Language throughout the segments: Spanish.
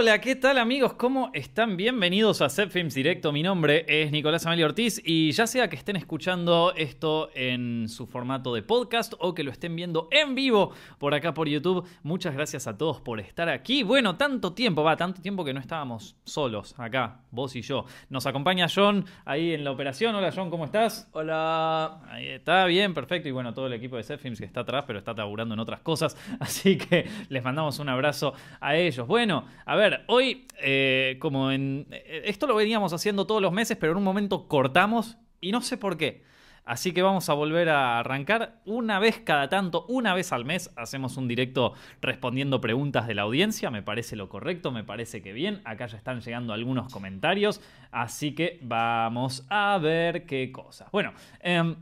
Hola, ¿qué tal amigos? ¿Cómo están? Bienvenidos a Set Films Directo. Mi nombre es Nicolás Amelio Ortiz y ya sea que estén escuchando esto en su formato de podcast o que lo estén viendo en vivo por acá por YouTube, muchas gracias a todos por estar aquí. Bueno, tanto tiempo, va, tanto tiempo que no estábamos solos acá, vos y yo. Nos acompaña John ahí en la operación. Hola John, ¿cómo estás? Hola. Ahí está, bien, perfecto. Y bueno, todo el equipo de Set Films que está atrás, pero está taburando en otras cosas. Así que les mandamos un abrazo a ellos. Bueno, a ver, hoy, eh, como en. eh, Esto lo veníamos haciendo todos los meses, pero en un momento cortamos y no sé por qué. Así que vamos a volver a arrancar una vez cada tanto, una vez al mes, hacemos un directo respondiendo preguntas de la audiencia. Me parece lo correcto, me parece que bien. Acá ya están llegando algunos comentarios, así que vamos a ver qué cosas. Bueno, em,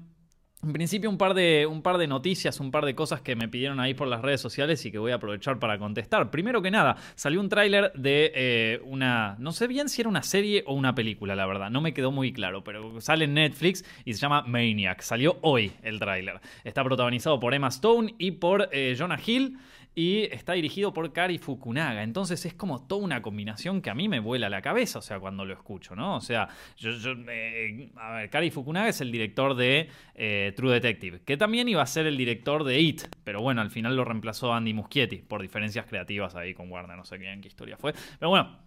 en principio un par, de, un par de noticias, un par de cosas que me pidieron ahí por las redes sociales y que voy a aprovechar para contestar. Primero que nada, salió un tráiler de eh, una... No sé bien si era una serie o una película, la verdad. No me quedó muy claro, pero sale en Netflix y se llama Maniac. Salió hoy el tráiler. Está protagonizado por Emma Stone y por eh, Jonah Hill y está dirigido por Kari Fukunaga. Entonces es como toda una combinación que a mí me vuela la cabeza, o sea, cuando lo escucho, ¿no? O sea, yo, eh, a ver, Kari Fukunaga es el director de eh, True Detective, que también iba a ser el director de It, pero bueno, al final lo reemplazó Andy Muschietti por diferencias creativas ahí con Warner, no sé qué historia fue. Pero bueno,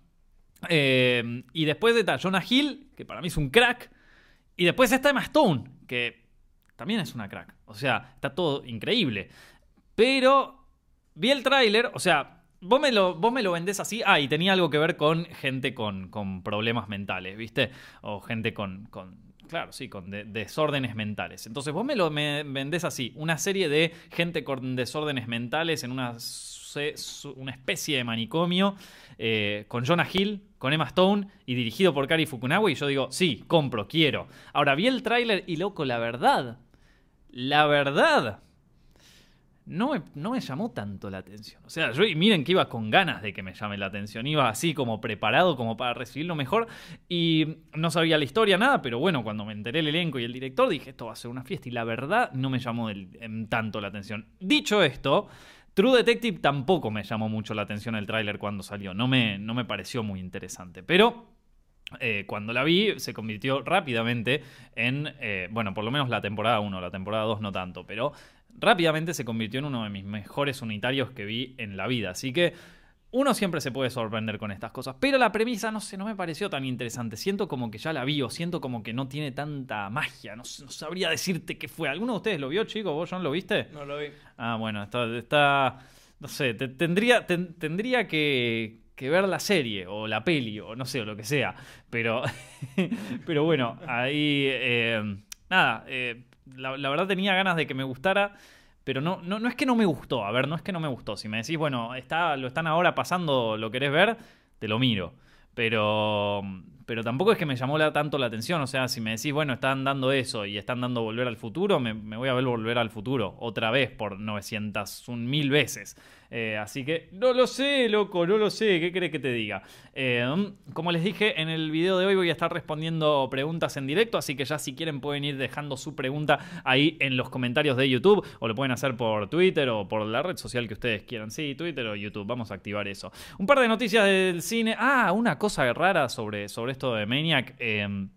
eh, y después está Jonah Hill, que para mí es un crack, y después está Emma Stone, que también es una crack. O sea, está todo increíble. Pero vi el tráiler, o sea, vos me, lo, vos me lo vendés así. Ah, y tenía algo que ver con gente con, con problemas mentales, ¿viste? O gente con. con claro, sí, con de- desórdenes mentales. Entonces vos me lo me vendés así. Una serie de gente con desórdenes mentales en una, una especie de manicomio. eh, con Jonah Hill, con Emma Stone y dirigido por Kari Fukunaga. Y yo digo, sí, compro, quiero. Ahora vi el tráiler y loco, la verdad. La verdad no me, no me llamó tanto la atención. O sea, yo y miren que iba con ganas de que me llame la atención. Iba así como preparado como para recibir lo mejor. Y no sabía la historia, nada, pero bueno, cuando me enteré el elenco y el director, dije, esto va a ser una fiesta. Y la verdad no me llamó tanto la atención. Dicho esto, True Detective tampoco me llamó mucho la atención el tráiler cuando salió. No me, no me pareció muy interesante. Pero eh, cuando la vi, se convirtió rápidamente en, eh, bueno, por lo menos la temporada 1, la temporada 2 no tanto, pero rápidamente se convirtió en uno de mis mejores unitarios que vi en la vida. Así que uno siempre se puede sorprender con estas cosas, pero la premisa, no sé, no me pareció tan interesante. Siento como que ya la vi o siento como que no tiene tanta magia, no, no sabría decirte qué fue. ¿Alguno de ustedes lo vio, chicos? ¿Vos, John, lo viste? No lo vi. Ah, bueno, está, está no sé, te- tendría, ten- tendría que, que ver la serie o la peli o no sé, o lo que sea. Pero, pero bueno, ahí, eh, nada, eh, la, verdad tenía ganas de que me gustara. Pero no, no, no es que no me gustó, a ver, no es que no me gustó. Si me decís, bueno, está, lo están ahora pasando, lo querés ver, te lo miro. Pero, pero tampoco es que me llamó la- tanto la atención. O sea, si me decís, bueno, están dando eso y están dando Volver al Futuro, me, me voy a ver Volver al Futuro otra vez por 900, un mil veces. Eh, así que no lo sé, loco, no lo sé. ¿Qué crees que te diga? Eh, como les dije, en el video de hoy voy a estar respondiendo preguntas en directo. Así que ya si quieren pueden ir dejando su pregunta ahí en los comentarios de YouTube. O lo pueden hacer por Twitter o por la red social que ustedes quieran. Sí, Twitter o YouTube. Vamos a activar eso. Un par de noticias del cine. Ah, una cosa rara sobre, sobre esto de Maniac. Eh,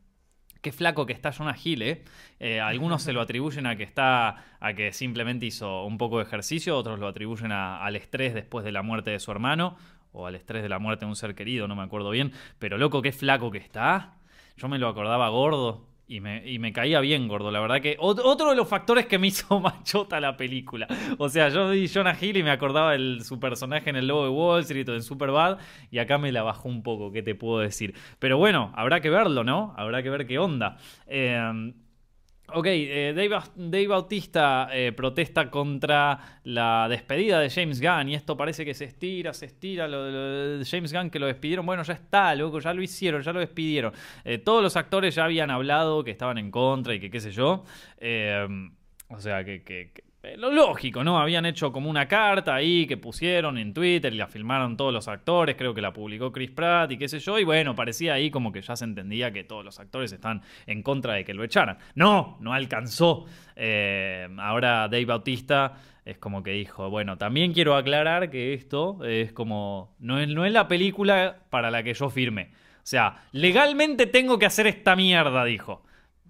Qué flaco que está Jonah Hill, ¿eh? Eh, algunos se lo atribuyen a que está. a que simplemente hizo un poco de ejercicio, otros lo atribuyen a- al estrés después de la muerte de su hermano, o al estrés de la muerte de un ser querido, no me acuerdo bien. Pero loco, qué flaco que está. Yo me lo acordaba gordo. Y me, y me caía bien gordo, la verdad que ot- otro de los factores que me hizo machota la película. O sea, yo vi Jonah Hill y me acordaba de su personaje en el Lobo de Wall Street o en Superbad y acá me la bajó un poco, ¿qué te puedo decir? Pero bueno, habrá que verlo, ¿no? Habrá que ver qué onda. Eh, Ok, eh, Dave, Dave Bautista eh, protesta contra la despedida de James Gunn y esto parece que se estira, se estira lo, de James Gunn que lo despidieron. Bueno, ya está, loco, ya lo hicieron, ya lo despidieron. Eh, todos los actores ya habían hablado que estaban en contra y que qué sé yo. Eh, o sea, que, que- lo lógico, ¿no? Habían hecho como una carta ahí que pusieron en Twitter y la filmaron todos los actores, creo que la publicó Chris Pratt y qué sé yo, y bueno, parecía ahí como que ya se entendía que todos los actores están en contra de que lo echaran. No, no alcanzó. Eh, ahora Dave Bautista es como que dijo, bueno, también quiero aclarar que esto es como, no es, no es la película para la que yo firme. O sea, legalmente tengo que hacer esta mierda, dijo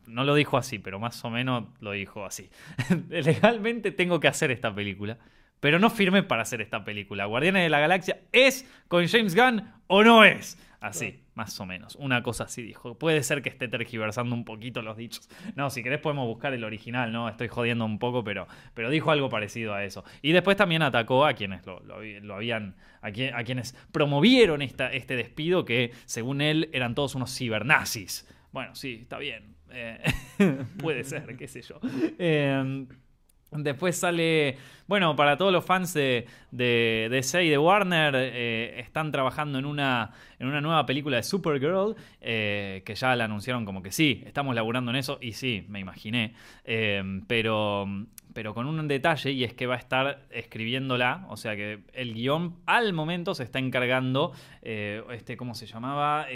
no lo dijo así, pero más o menos lo dijo así. Legalmente tengo que hacer esta película, pero no firme para hacer esta película. Guardianes de la Galaxia es con James Gunn o no es. Así, más o menos. Una cosa así dijo. Puede ser que esté tergiversando un poquito los dichos. No, si querés podemos buscar el original, ¿no? Estoy jodiendo un poco, pero, pero dijo algo parecido a eso. Y después también atacó a quienes lo, habían. A, a, quienes promovieron esta, este despido, que según él eran todos unos cibernazis. Bueno, sí, está bien. Eh, puede ser, qué sé yo. Em, después sale, bueno, para todos los fans de, de, DC y de Warner, eh, están trabajando en una, en una nueva película de Supergirl, eh, que ya la anunciaron como que sí, estamos laburando en eso, y sí, me imaginé, em, pero, pero con un detalle, y es que va a estar escribiéndola, o sea que el guion al momento se está encargando, este, ¿cómo se llamaba?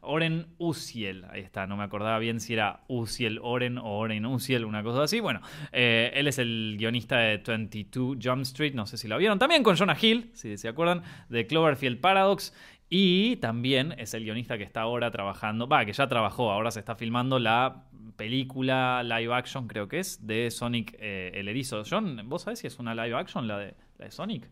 Oren Uziel. Ahí está, no me acordaba bien si era Uziel Oren o Oren Uziel, una cosa así. Bueno, eh, él es el guionista de 22 Jump Street, no sé si lo vieron. También con Jonah Hill, si se acuerdan, de Cloverfield Paradox. Y también es el guionista que está ahora trabajando, va, que ya trabajó, ahora se está filmando la película live action, creo que es, de Sonic eh, el Erizo. John, ¿vos sabés si es una live action la de, la de Sonic?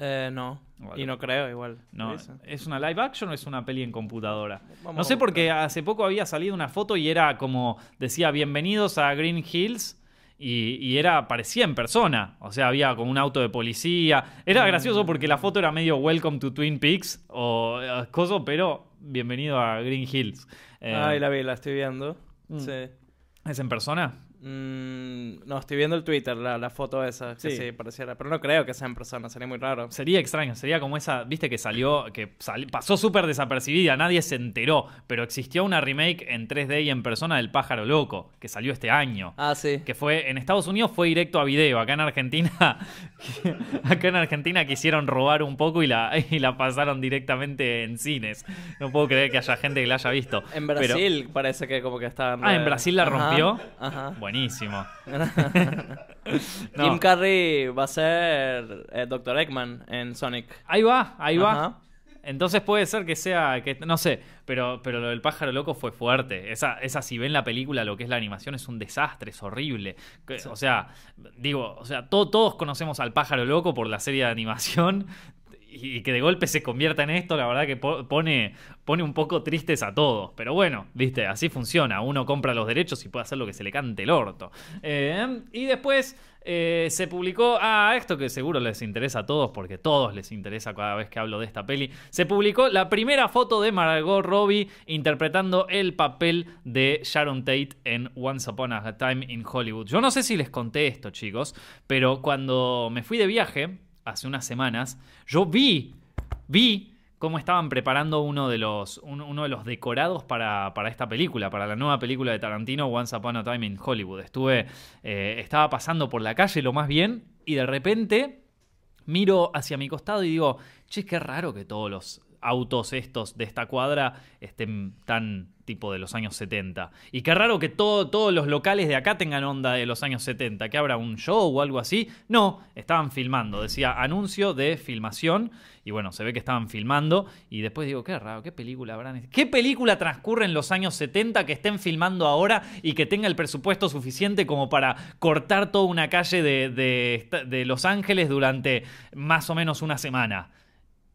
Eh, no. Y no creo igual. No, ¿Es una live action o es una peli en computadora? no sé porque hace poco había salido una foto y era como, decía, bienvenidos a Green Hills. Y, era, parecía en persona. O sea, había como un auto de policía. Era gracioso porque la foto era medio Welcome to Twin Peaks o eh, coso, pero bienvenido a Green Hills. Eh, Ay, la vi, la estoy viendo. Mm. Sí. ¿Es en persona? Mm, no, estoy viendo el Twitter, la, foto esa, que sí. pareciera. Pero no creo que sea en persona, sería muy raro. Sería extraño, sería como esa, viste que salió, que pasó súper desapercibida, nadie se enteró, pero existió una remake en 3D y en persona del Pájaro Loco, que salió este año. Ah, sí. Que fue, en Estados Unidos fue directo a video, acá en Argentina, acá en Argentina quisieron robar un poco y la, y la pasaron directamente en cines. No puedo creer que haya gente que la haya visto. En Brasil parece que como que estaban... Ah, en Brasil la rompió. Ajá. Buenísimo. Jim Carrey va a ser eh, Dr. Eggman en Sonic. Ahí va, ahí va. Entonces puede ser que sea, que no sé, pero, pero lo del pájaro loco fue fuerte. Esa, esa, si ven la película, lo que es la animación es un desastre, es horrible. O sea, digo, o sea, todos conocemos al pájaro loco por la serie de animación y que de golpe se convierta en esto, la verdad que pone, pone un poco tristes a todos. Pero bueno, viste, así funciona. Uno compra los derechos y puede hacer lo que se le cante el orto. Eh, y después eh, se publicó, ah, esto que seguro les interesa a todos, porque a todos les interesa cada vez que hablo de esta peli, se publicó la primera foto de Margot Robbie interpretando el papel de Sharon Tate en Once Upon a Time in Hollywood. Yo no sé si les conté esto, chicos, pero cuando me fui de viaje, hace unas semanas, yo vi, vi cómo estaban preparando uno de los, uno de los decorados para, para, esta película, para la nueva película de Tarantino, Once Upon a Time in Hollywood. Estuve, eh, estaba pasando por la calle lo más bien y de repente miro hacia mi costado y digo, che, qué raro que todos los autos estos de esta cuadra estén tan tipo de los años 70. Y qué raro que todos los locales de acá tengan onda de los años 70, que habrá un show o algo así. No, estaban filmando, decía anuncio de filmación. Y bueno, se ve que estaban filmando. Y después digo, qué raro, qué película habrán. ¿Qué película transcurre en los años 70 que estén filmando ahora y que tenga el presupuesto suficiente como para cortar toda una calle de, de Los Ángeles durante más o menos una semana?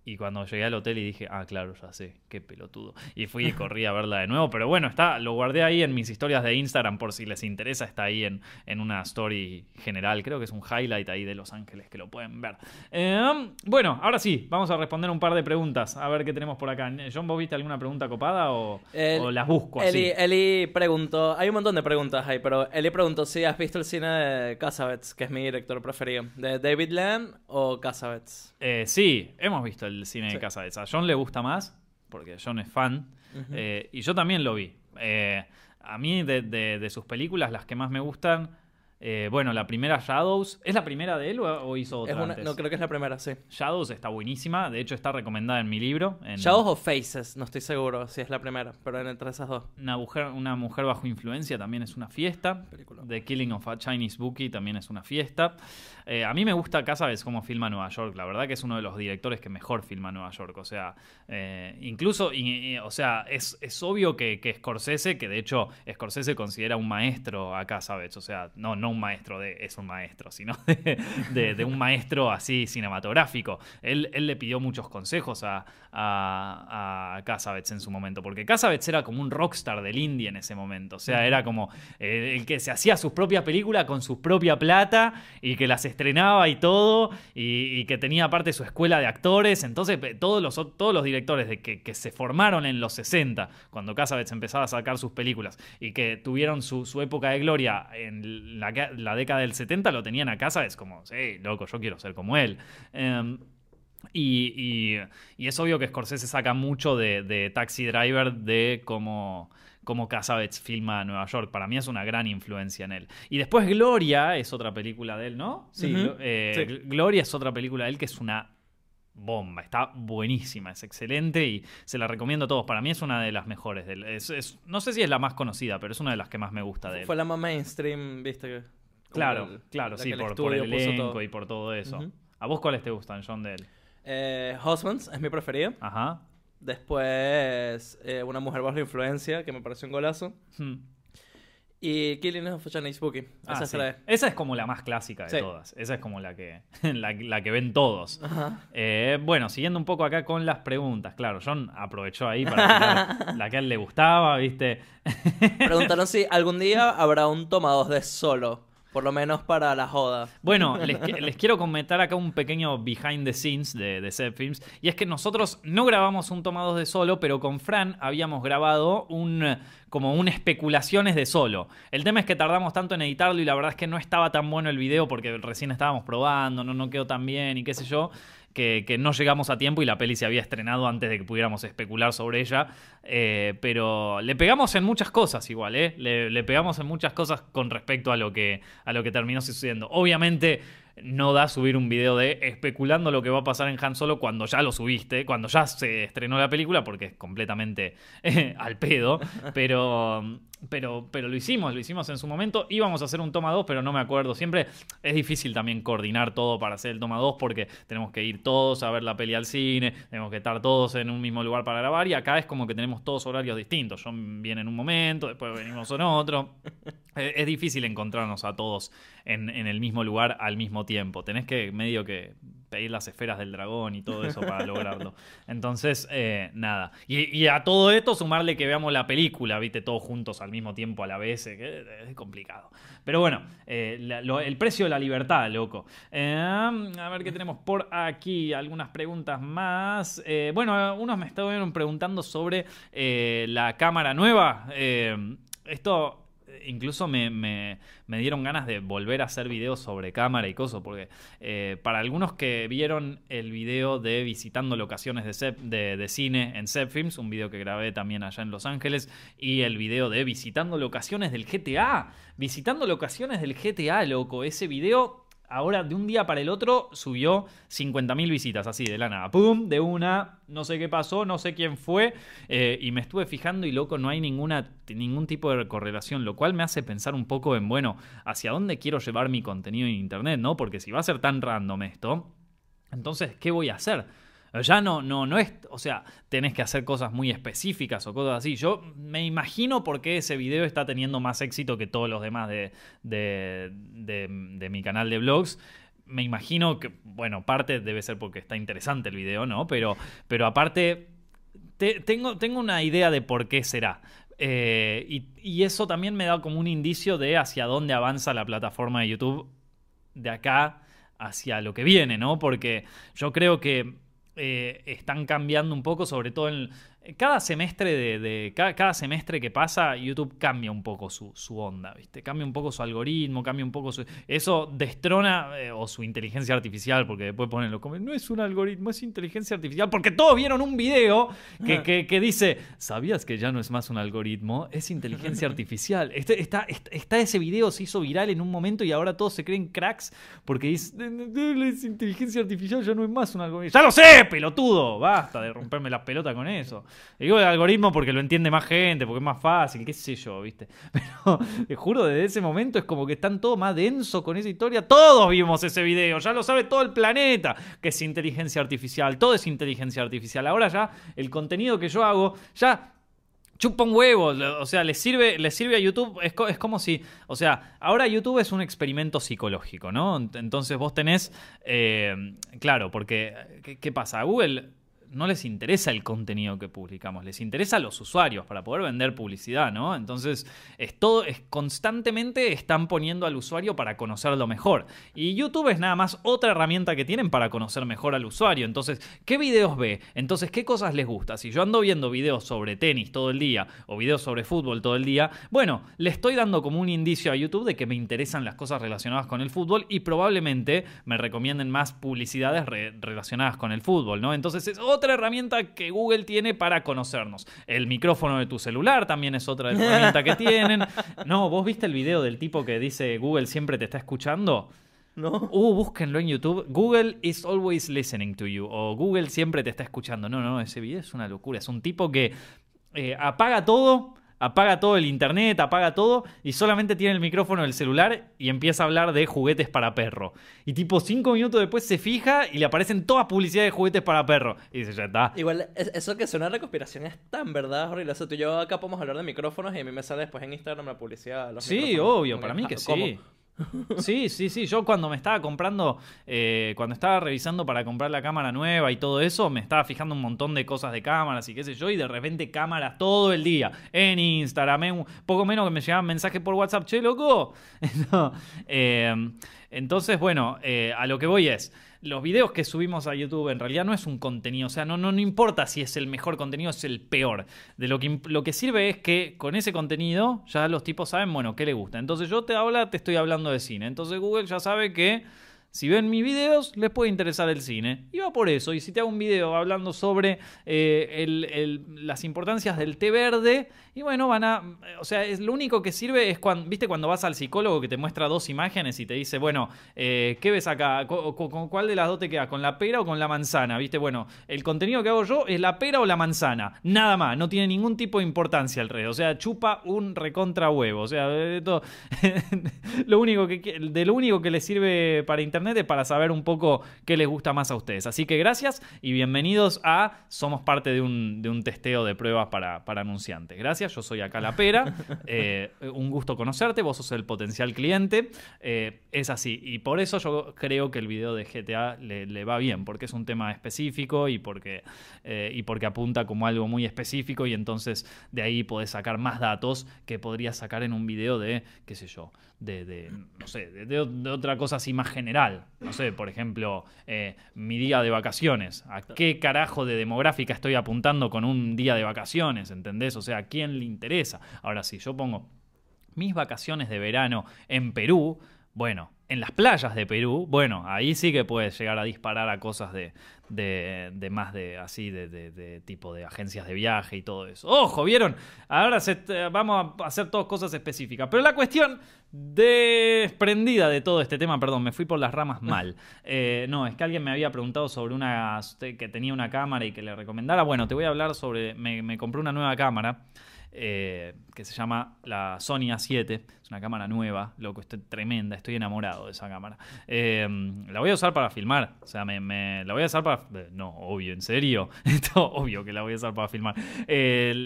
Y cuando llegué al hotel y dije, ah, claro, ya sé, qué pelotudo. Y fui y corrí a verla de nuevo. Pero bueno, está, lo guardé ahí en mis historias de Instagram por si les interesa. Está ahí en, en una story general. Creo que es un highlight ahí de Los Ángeles que lo pueden ver. Em, bueno, ahora sí, vamos a responder un par de preguntas. A ver qué tenemos por acá. John, ¿vos viste alguna pregunta copada o, las busco así? Eli, preguntó, hay un montón de preguntas ahí, pero Eli preguntó si has visto el cine de Casabets, que es mi director preferido. ¿De David Lamb o Casabets? Eh, sí, hemos visto el el cine de casa. A John le gusta más, porque John es fan, eh, y yo también lo vi. Eh, a mí, de, sus películas, las que más me gustan, Eh, bueno, la primera Shadows. ¿Es la primera de él o, o hizo otra Es una, antes? no, creo que es la primera, sí. Shadows está buenísima. De hecho, está recomendada en mi libro. En Shadows o Faces, no estoy seguro si es la primera, pero entre esas dos. una, mujer, una mujer bajo influencia también es una fiesta. Película. The Killing of a Chinese Bookie también es una fiesta. Eh, a mí me gusta Casabes cómo filma Nueva York. La verdad que es uno de los directores que mejor filma Nueva York. O sea, eh, incluso, y- y- o sea, es, es obvio que, que Scorsese, que de hecho Scorsese considera un maestro a Casabes. O sea, no, no un maestro de es un maestro, sino de, un maestro así cinematográfico. Él, él le pidió muchos consejos a, a, Casabets en su momento, porque Casabets era como un rockstar del indie en ese momento. O sea, era como eh, el que se hacía sus propias películas con su propia plata y que las estrenaba y todo, y, que tenía aparte su escuela de actores. Entonces, todos los, todos los directores de que, que se formaron en los 60, cuando Casabets empezaba a sacar sus películas y que tuvieron su, su época de gloria en la, la década del 70, lo tenían a Casabets como, sí, loco, yo quiero ser como él. Em, y, y- y es obvio que Scorsese saca mucho de, de Taxi Driver de cómo, Casabets filma Nueva York. Para mí es una gran influencia en él. Y después Gloria es otra película de él, ¿no? Sí, eh, sí. Gloria es otra película de él que es una bomba. Está buenísima, es excelente y se la recomiendo a todos. Para mí es una de las mejores. Es- es- no sé si es la más conocida, pero es una de las que más me gusta de él. Fue la más mainstream, viste. Claro, el- claro, la sí, por, el elenco todo. y por todo eso. ¿A vos cuáles te gustan, John, de él? Eh, Husbands es mi preferido. Ajá. Después, eh, Una mujer bajo la influencia, que me pareció un golazo. Hmm. Y Killing of a Chinese Bookie. Ah, Esa sí. será. Esa es como la más clásica de Sí. todas. Esa es como la que, la, la que ven todos. Eh, bueno, siguiendo un poco acá con las preguntas. Claro, John aprovechó ahí para la que a él le gustaba, ¿viste? Preguntaron si algún día habrá un toma dos de solo. Por lo menos para la joda. Bueno, les, qui- les quiero comentar acá un pequeño behind the scenes de, de Zep Films. Y es que nosotros no grabamos un toma 2 de solo, pero con Fran habíamos grabado un como un especulaciones de solo. El tema es que tardamos tanto en editarlo y la verdad es que no estaba tan bueno el video porque recién estábamos probando, no, no quedó tan bien y qué sé yo. Que, no llegamos a tiempo y la peli se había estrenado antes de que pudiéramos especular sobre ella. Eh, pero le pegamos en muchas cosas igual, ¿eh? Le, pegamos en muchas cosas con respecto a lo que, a lo que terminó sucediendo. Obviamente no da subir un video de especulando lo que va a pasar en Han Solo cuando ya lo subiste, cuando ya se estrenó la película, porque es completamente al pedo. Pero, pero, pero lo hicimos, lo hicimos en su momento. Íbamos a hacer un toma 2, pero no me acuerdo. Siempre es difícil también coordinar todo para hacer el toma 2 porque tenemos que ir todos a ver la peli al cine, tenemos que estar todos en un mismo lugar para grabar y acá es como que tenemos todos horarios distintos. John viene en un momento, después venimos en otro. Es difícil encontrarnos a todos en, en el mismo lugar al mismo tiempo. Tenés que medio que pedir las esferas del dragón y todo eso para lograrlo. Entonces, eh, nada. Y, y a todo esto sumarle que veamos la película, viste, todos juntos al mismo tiempo a la vez, eh, es complicado. Pero bueno, eh, la- lo- el precio de la libertad, loco. Eh, a ver qué tenemos por aquí. Algunas preguntas más. Eh, bueno, unos me estaban preguntando sobre la cámara nueva. Eh, esto incluso me, me- me dieron ganas de volver a hacer videos sobre cámara y cosas, porque eh, para algunos que vieron el video de visitando locaciones de, de, cine en Zep Films, un video que grabé también allá en Los Ángeles, y el video de visitando locaciones del GTA, visitando locaciones del GTA, loco, ese video... Ahora, de un día para el otro, subió 50.000 visitas, así de la nada. ¡Pum! De una, no sé qué pasó, no sé quién fue. eh, y me estuve fijando y, loco, no hay ninguna, ningún tipo de correlación. Lo cual me hace pensar un poco en, bueno, hacia dónde quiero llevar mi contenido en Internet, ¿no? Porque si va a ser tan random esto, entonces, ¿qué voy a hacer? Ya no, no, no es, o sea, tenés que hacer cosas muy específicas o cosas así. Yo me imagino por qué ese video está teniendo más éxito que todos los demás de, de, de- mi canal de vlogs. Me imagino que, bueno, parte debe ser porque está interesante el video, ¿no? Pero, pero aparte, te- tengo, tengo una idea de por qué será. Eh, y eso también me da como un indicio de hacia dónde avanza la plataforma de YouTube de acá hacia lo que viene, ¿no? Porque yo creo que eh, están cambiando un poco, sobre todo en cada semestre de, cada, semestre que pasa, YouTube cambia un poco su, onda, ¿viste? Cambia un poco su algoritmo, cambia un poco su. Eso destrona, eh, o su inteligencia artificial, porque después ponen los no es un algoritmo, es inteligencia artificial, porque todos vieron un video que, que- que dice, ¿sabías que ya no es más un algoritmo? Es inteligencia artificial. Este- está, ese video, se hizo viral en un momento y ahora todos se creen cracks porque dice, es inteligencia artificial, ya no es más un algoritmo. ¡Ya lo sé, pelotudo! Basta de romperme la pelota con eso. Digo el algoritmo porque lo entiende más gente, porque es más fácil, qué sé yo, ¿viste? Pero te juro, desde ese momento es como que están todos más densos con esa historia. Todos vimos ese video, ya lo sabe todo el planeta que es inteligencia artificial, todo es inteligencia artificial. Ahora ya el contenido que yo hago, ya chupa un huevo, o sea, le sirve, le sirve a YouTube, es, es como si, o sea, ahora YouTube es un experimento psicológico, ¿no? Ent- Entonces vos tenés, eh, claro, porque, ¿qué, pasa? Google no les interesa el contenido que publicamos, les interesa a los usuarios para poder vender publicidad, ¿no? Entonces, es todo, es constantemente están poniendo al usuario para conocerlo mejor. Y YouTube es nada más otra herramienta que tienen para conocer mejor al usuario. Entonces, ¿qué videos ve? Entonces, ¿qué cosas les gusta? Si yo ando viendo videos sobre tenis todo el día o videos sobre fútbol todo el día, bueno, le estoy dando como un indicio a YouTube de que me interesan las cosas relacionadas con el fútbol y probablemente me recomienden más publicidades re- relacionadas con el fútbol, ¿no? Entonces, es otra herramienta que Google tiene para conocernos. El micrófono de tu celular también es otra herramienta que tienen. No, ¿vos viste el video del tipo que dice Google siempre te está escuchando? ¿No? Uh, búsquenlo en YouTube. Google is always listening to you. O Google siempre te está escuchando. No, no, ese video es una locura. Es un tipo que eh, apaga todo, apaga todo el internet, apaga todo y solamente tiene el micrófono del celular y empieza a hablar de juguetes para perro. Y tipo cinco minutos después se fija y le aparecen todas publicidades de juguetes para perro. Y dice, ya está. Igual, es- eso que suena a recopilación es tan verdad, horrible. O sea, tú y yo acá podemos hablar de micrófonos y a mí me sale después en Instagram la publicidad. de los Sí, micrófonos. obvio, Como para mí que ah, ¿cómo? sí. Sí, sí, sí. Yo cuando me estaba comprando, eh, cuando estaba revisando para comprar la cámara nueva y todo eso, me estaba fijando un montón de cosas de cámaras y qué sé yo, y de repente cámaras todo el día. En Instagram, en poco menos que me llegaban mensajes por WhatsApp, che, loco. Eh, entonces, bueno, eh, a lo que voy es. Los videos que subimos a YouTube en realidad no es un contenido, o sea, no, no, no importa si es el mejor contenido o es el peor. De lo que, lo que sirve es que con ese contenido ya los tipos saben, bueno, qué le gusta. Entonces yo te habla, te estoy hablando de cine. Entonces Google ya sabe que si ven mis videos, les puede interesar el cine. Y va por eso. Y si te hago un video hablando sobre eh, las importancias del té verde, y bueno, van a. O sea, es, lo único que sirve es cuando. ¿Viste cuando vas al psicólogo que te muestra dos imágenes y te dice, bueno, eh, ¿qué ves acá? Co- co- ¿Con cuál de las dos te queda? ¿Con la pera o con la manzana? ¿Viste? Bueno, el contenido que hago yo es la pera o la manzana. Nada más. No tiene ningún tipo de importancia alrededor. O sea, chupa un recontra huevo. O sea, esto- lo único que, de lo único que les sirve para internet para saber un poco qué les gusta más a ustedes. Así que gracias y bienvenidos a Somos parte de un, de un testeo de pruebas para, para anunciantes. Gracias, yo soy acá la pera. Eh, un gusto conocerte, vos sos el potencial cliente. Eh, es así. Y por eso yo creo que el video de GTA le, le va bien, porque es un tema específico y porque, eh, y porque apunta como algo muy específico y entonces de ahí podés sacar más datos que podrías sacar en un video de, qué sé yo, de, de, no sé, de, de- otra cosa así más general. No sé, por ejemplo, eh, mi día de vacaciones. ¿A qué carajo de demográfica estoy apuntando con un día de vacaciones? ¿Entendés? O sea, ¿a quién le interesa? Ahora, si yo pongo mis vacaciones de verano en Perú, bueno, en las playas de Perú, bueno, ahí sí que puedes llegar a disparar a cosas de, de, de más de así, de, de- de tipo de agencias de viaje y todo eso. Ojo, ¿vieron? Ahora se- vamos a hacer todas cosas específicas. Pero la cuestión desprendida de todo este tema, perdón, me fui por las ramas mal. Eh, no, es que alguien me había preguntado sobre una que tenía una cámara y que le recomendara. Bueno, te voy a hablar sobre, me, me compré una nueva cámara eh, que se llama la Sony A7. Es una cámara nueva, loco, estoy tremenda, estoy enamorado de esa cámara. Eh, la voy a usar para filmar, o sea, me, la voy a usar para... eh, No, obvio, en serio. Esto, obvio que la voy a usar para filmar.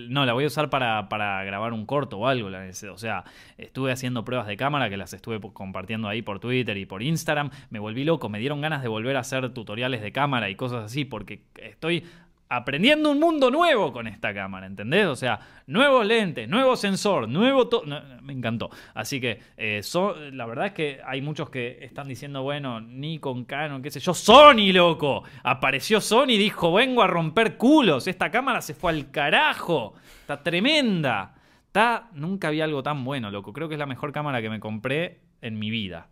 No, la voy a usar para, para grabar un corto o algo. O sea, estuve haciendo pruebas de cámara que las estuve compartiendo ahí por Twitter y por Instagram. Me volví loco, me dieron ganas de volver a hacer tutoriales de cámara y cosas así porque estoy aprendiendo un mundo nuevo con esta cámara, ¿entendés? O sea, nuevos lentes, nuevo sensor, nuevo... to- no, me encantó. Así que eh, la verdad es que hay muchos que están diciendo, bueno, Nikon, Canon, qué sé yo. Sony, loco. Apareció Sony y dijo, vengo a romper culos. Esta cámara se fue al carajo. Está tremenda. Está... Nunca vi algo tan bueno, loco. Creo que es la mejor cámara que me compré en mi vida.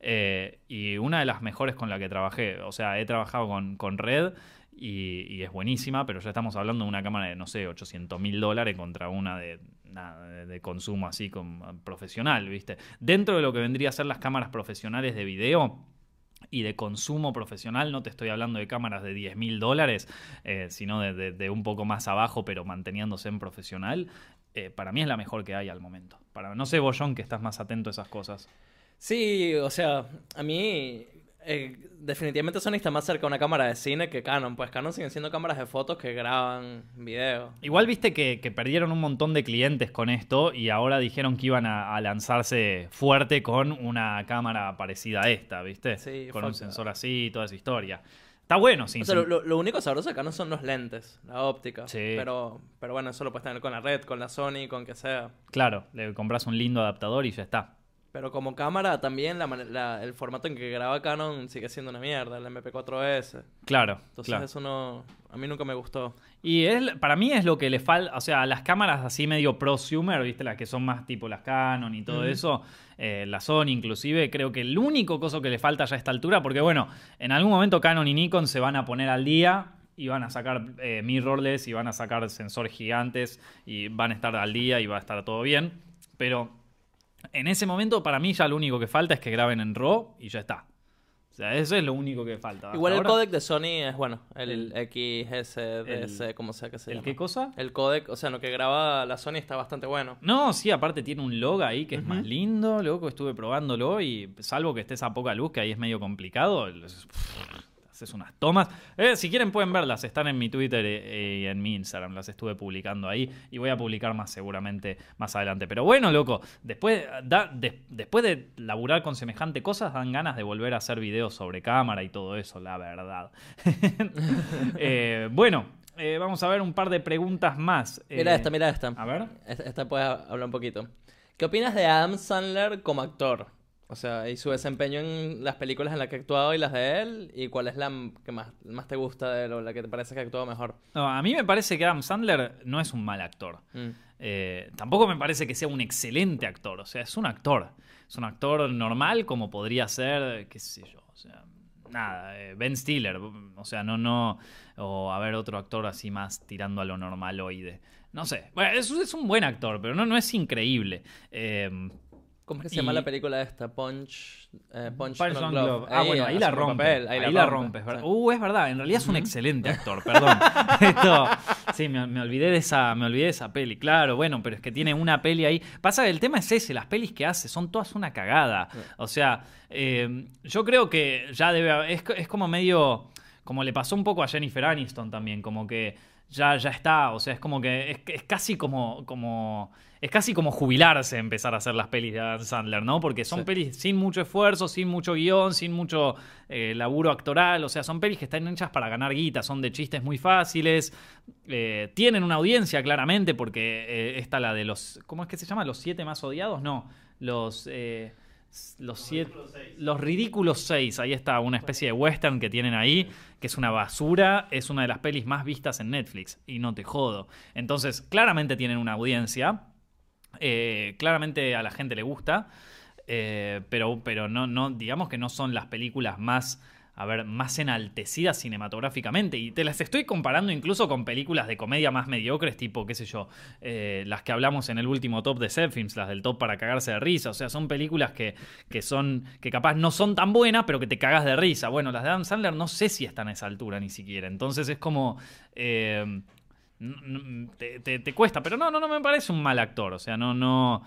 Eh, y una de las mejores con la que trabajé. O sea, he trabajado con, con Red y, es buenísima, pero ya estamos hablando de una cámara de, no sé, 800 mil dólares contra una de, nada, de, consumo así con, profesional, ¿viste? Dentro de lo que vendría a ser las cámaras profesionales de video. Y de consumo profesional, no te estoy hablando de cámaras de 10 mil dólares, eh, sino de un poco más abajo, pero manteniéndose en profesional. eh, para mí es la mejor que hay al momento. Para, no sé, Bollón, que estás más atento a esas cosas. Sí, o sea, a mí eh, definitivamente Sony está más cerca de una cámara de cine que Canon. Pues Canon siguen siendo cámaras de fotos que graban video. Igual viste que, que perdieron un montón de clientes con esto y ahora dijeron que iban a, a lanzarse fuerte con una cámara parecida a esta, ¿viste? Sí, con un sensor así y toda esa historia. Está bueno, sin O sea, lo, lo- lo único sabroso de Canon son los lentes, la óptica. Sí. Pero, pero bueno, eso lo puedes tener con la red, con la Sony, con que sea. Claro, le compras un lindo adaptador y ya está. Pero como cámara también la, la- el formato en que graba Canon sigue siendo una mierda, el MP4S. Claro, Entonces claro. eso no... A mí nunca me gustó. Y es, para mí es lo que le falta, o sea, las cámaras así medio prosumer, ¿viste? Las que son más tipo las Canon y todo eso, eh, la Sony inclusive, creo que el único coso que le falta ya a esta altura, porque bueno, en algún momento Canon y Nikon se van a poner al día y van a sacar eh, mirrorless y van a sacar sensores gigantes y van a estar al día y va a estar todo bien, pero en ese momento para mí ya lo único que falta es que graben en RAW y ya está. O sea, eso es lo único que falta. Igual el ahora- codec de Sony es bueno, el, XSDS, el- como sea que se ¿El llama. qué cosa? El codec, o sea, lo que graba la Sony está bastante bueno. No, sí, aparte tiene un log ahí que es Ujú. más lindo, loco, estuve probándolo y salvo que estés a poca luz, que ahí es medio complicado, es- haces unas tomas. Eh, si quieren pueden verlas, están en mi Twitter eh, y en mi Instagram, las estuve publicando ahí y voy a publicar más seguramente más adelante. Pero bueno, loco, después, da- de- después de laburar con semejante cosas, dan ganas de volver a hacer videos sobre cámara y todo eso, la verdad. Eh, bueno, eh, vamos a ver un par de preguntas más. Mira Eh, esta, mira esta. A ver. Esta, esta puedes hablar un poquito. ¿Qué opinas de Adam Sandler como actor? O sea, y su desempeño en las películas en las que ha actuado y las de él. ¿Y cuál es la que más, más te gusta de él o la que te parece que ha actuado mejor? No, a mí me parece que Adam Sandler no es un mal actor. Mm. Eh, tampoco me parece que sea un excelente actor. O sea, es un actor. Es un actor normal como podría ser, qué sé yo. O sea, nada, eh, Ben Stiller. O sea, no, no. O a ver otro actor así más tirando a lo normaloide. No sé. Bueno, es, es un buen actor, pero no, no es increíble. Eh, ¿Cómo es que se Y- llama la película esta? Punch... eh, Punch, Punch Drunk Drunk Love. Love. Ah, bueno, ahí la rompe. papel, ahí, la rompe. es verdad. sí. Uh, es verdad. En realidad es un excelente actor, perdón. Esto, sí, me, me olvidé de esa, me olvidé de esa peli. Claro, bueno, pero es que tiene una peli ahí. Pasa que el tema es ese, las pelis que hace son todas una cagada. O sea, eh, yo creo que ya debe haber- es, es como medio, como le pasó un poco a Jennifer Aniston también, como que ya, ya está. O sea, es como que es, es casi como, como es casi como jubilarse empezar a hacer las pelis de Adam Sandler, ¿no? Porque son Sí. pelis sin mucho esfuerzo, sin mucho guion, sin mucho eh, laburo actoral. O sea, son pelis que están hechas para ganar guita, son de chistes muy fáciles. eh, tienen una audiencia claramente, porque eh, esta la de los. ¿Cómo es que se llama? ¿Los siete más odiados? No. Los. Los siete. Los ridículos seis. Ahí está, una especie de western que tienen ahí, que es una basura. Es una de las pelis más vistas en Netflix. Y no te jodo. Entonces, claramente tienen una audiencia. Eh, claramente a la gente le gusta. eh, pero pero no, no, digamos que no son las películas más. A ver, más enaltecidas cinematográficamente. Y te las estoy comparando incluso con películas de comedia más mediocres, tipo, qué sé yo, eh, las que hablamos en el último top de Films, las del top para cagarse de risa. O sea, son películas que, que son, que capaz no son tan buenas, pero que te cagas de risa. Bueno, las de Adam Sandler no sé si están a esa altura ni siquiera. Entonces es como. eh, te- te cuesta, pero no, no, no me parece un mal actor. O sea, no, no.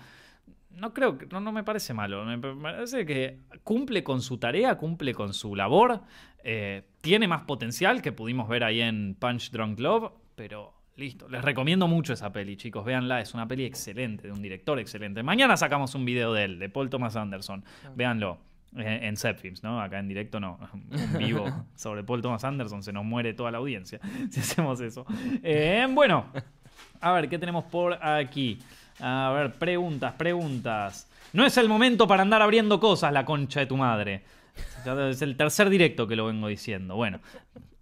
No creo que. No, no me parece malo. Me parece que cumple con su tarea, cumple con su labor. eh, tiene más potencial que pudimos ver ahí en Punch Drunk Love, pero. Listo, les recomiendo mucho esa peli, chicos. Véanla, es una peli excelente, de un director excelente. Mañana sacamos un video de él, de Paul Thomas Anderson. Véanlo. Eh, en Zepfilms, ¿no? Acá en directo no. Un vivo sobre Paul Thomas Anderson, se nos muere toda la audiencia si hacemos eso. Eh, bueno, a ver, ¿qué tenemos por aquí? A ver, preguntas, preguntas. No es el momento para andar abriendo cosas, la concha de tu madre. Es el tercer directo que lo vengo diciendo. Bueno.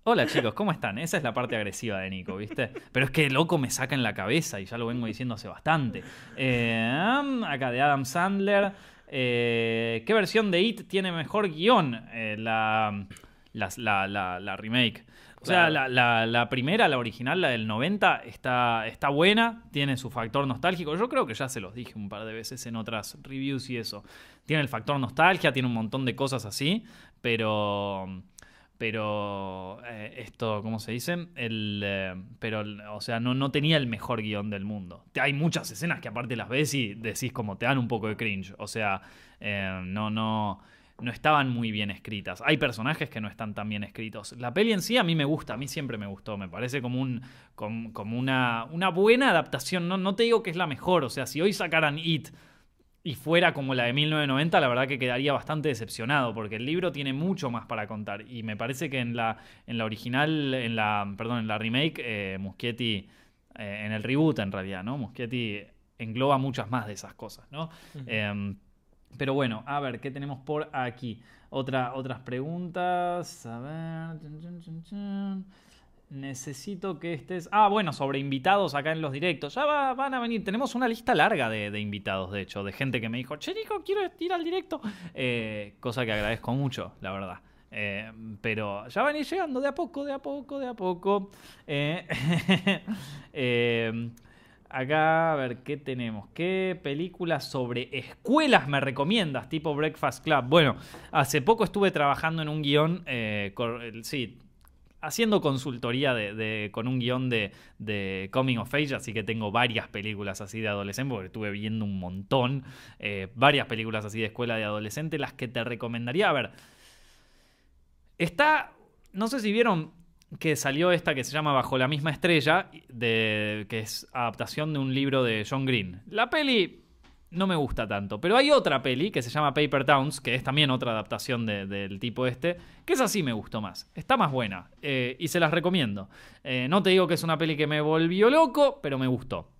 Hola chicos, ¿cómo están? Esa es la parte agresiva de Nico, ¿viste? Pero es que loco me saca en la cabeza y ya lo vengo diciendo hace bastante. Eh, acá de Adam Sandler. Eh, ¿Qué versión de It tiene mejor guion? Eh, la, la, la- la remake. O sea, Claro. la, la- la primera, la original, la del 90, está, está buena, tiene su factor nostálgico. Yo creo que ya se los dije un par de veces en otras reviews y eso. Tiene el factor nostalgia, tiene un montón de cosas así, pero... Pero eh, esto, ¿cómo se dice? El, eh, pero, o sea, no, no tenía el mejor guion del mundo. Hay muchas escenas que aparte las ves y decís como te dan un poco de cringe. O sea, eh, no, no, no estaban muy bien escritas. Hay personajes que no están tan bien escritos. La peli en sí a mí me gusta, a mí siempre me gustó. Me parece como, un, como, como una, una buena adaptación. No, no te digo que es la mejor. O sea, si hoy sacaran It y fuera como la de 1990, la verdad que quedaría bastante decepcionado, porque el libro tiene mucho más para contar. Y me parece que en la, en la original, en la, perdón, en la remake, eh, Muschietti, eh, en el reboot en realidad, ¿no? Muschietti engloba muchas más de esas cosas, ¿no? Pero bueno, a ver, ¿qué tenemos por aquí? Otra, otras preguntas. A ver. Necesito que estés. Ah, bueno, sobre invitados acá en los directos. Ya va- van a venir. Tenemos una lista larga de, de invitados, de hecho, de gente que me dijo, che, Nico, quiero ir al directo. Eh, cosa que agradezco mucho, la verdad. Eh, pero ya van a ir llegando de a poco, de a poco, de a poco. Eh, eh, acá, a ver, ¿qué tenemos? ¿Qué películas sobre escuelas me recomiendas? Tipo Breakfast Club. Bueno, hace poco estuve trabajando en un guion, eh, sí, haciendo consultoría con un guion de, de Coming of Age, así que tengo varias películas así de adolescente, porque estuve viendo un montón, eh, varias películas así de escuela de adolescente, las que te recomendaría. A ver, está, no sé si vieron que salió esta que se llama Bajo la misma estrella, de, que es adaptación de un libro de John Green. La peli no me gusta tanto, pero hay otra peli que se llama Paper Towns, que es también otra adaptación de- del tipo este, que esa sí me gustó más, está más buena eh, y se las recomiendo. Eh, no te digo que es una peli que me volvió loco, pero me gustó.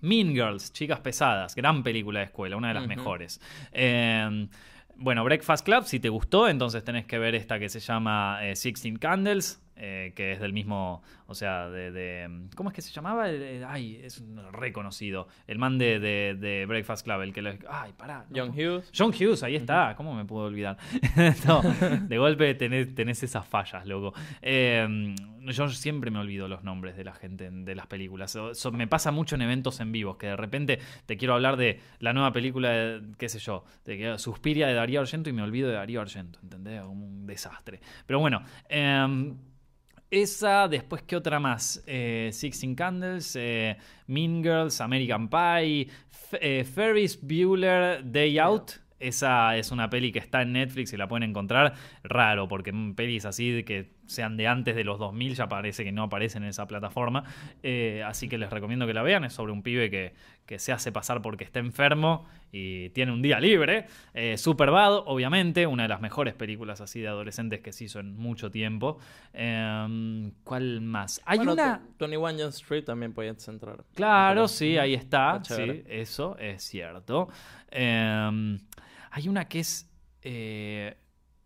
Mean Girls, Chicas Pesadas, gran película de escuela, una de las mejores. Eh, bueno, Breakfast Club, si te gustó, entonces tenés que ver esta que se llama eh, Sixteen Candles, eh, que es del mismo, o sea, de, de- ¿Cómo es que se llamaba? El- el- ay, es un reconocido. El man de, de- de Breakfast Club, el que lo... Ay, pará. no. John Hughes. John Hughes, ahí está. ¿Cómo me puedo olvidar? No, de golpe tenés, tenés esas fallas, loco. Eh, yo siempre me olvido los nombres de la gente en- de las películas. O- so- me pasa mucho en eventos en vivos, que de repente te quiero hablar de la nueva película, de, qué sé yo, de que Suspiria de Darío Argento y me olvido de Darío Argento, ¿entendés? Un desastre. Pero bueno, eh, esa, después, ¿qué otra más? Eh, Sixteen Candles, eh, Mean Girls, American Pie, eh, Ferris Bueller, Day Out. Esa es una peli que está en Netflix y la pueden encontrar. Raro, porque pelis así de que sean de antes de los 2000 ya parece que no aparecen en esa plataforma. Eh, así que les recomiendo que la vean. Es sobre un pibe que, que se hace pasar porque está enfermo y tiene un día libre. Eh, Superbad, obviamente, una de las mejores películas así de adolescentes que se hizo en mucho tiempo. Eh, ¿Cuál más? Hay Bueno, una... Tw- 21 Jump Street también puedes entrar. Claro, Pero- sí, ahí está. Está Sí, eso es cierto. Eh, hay una que es.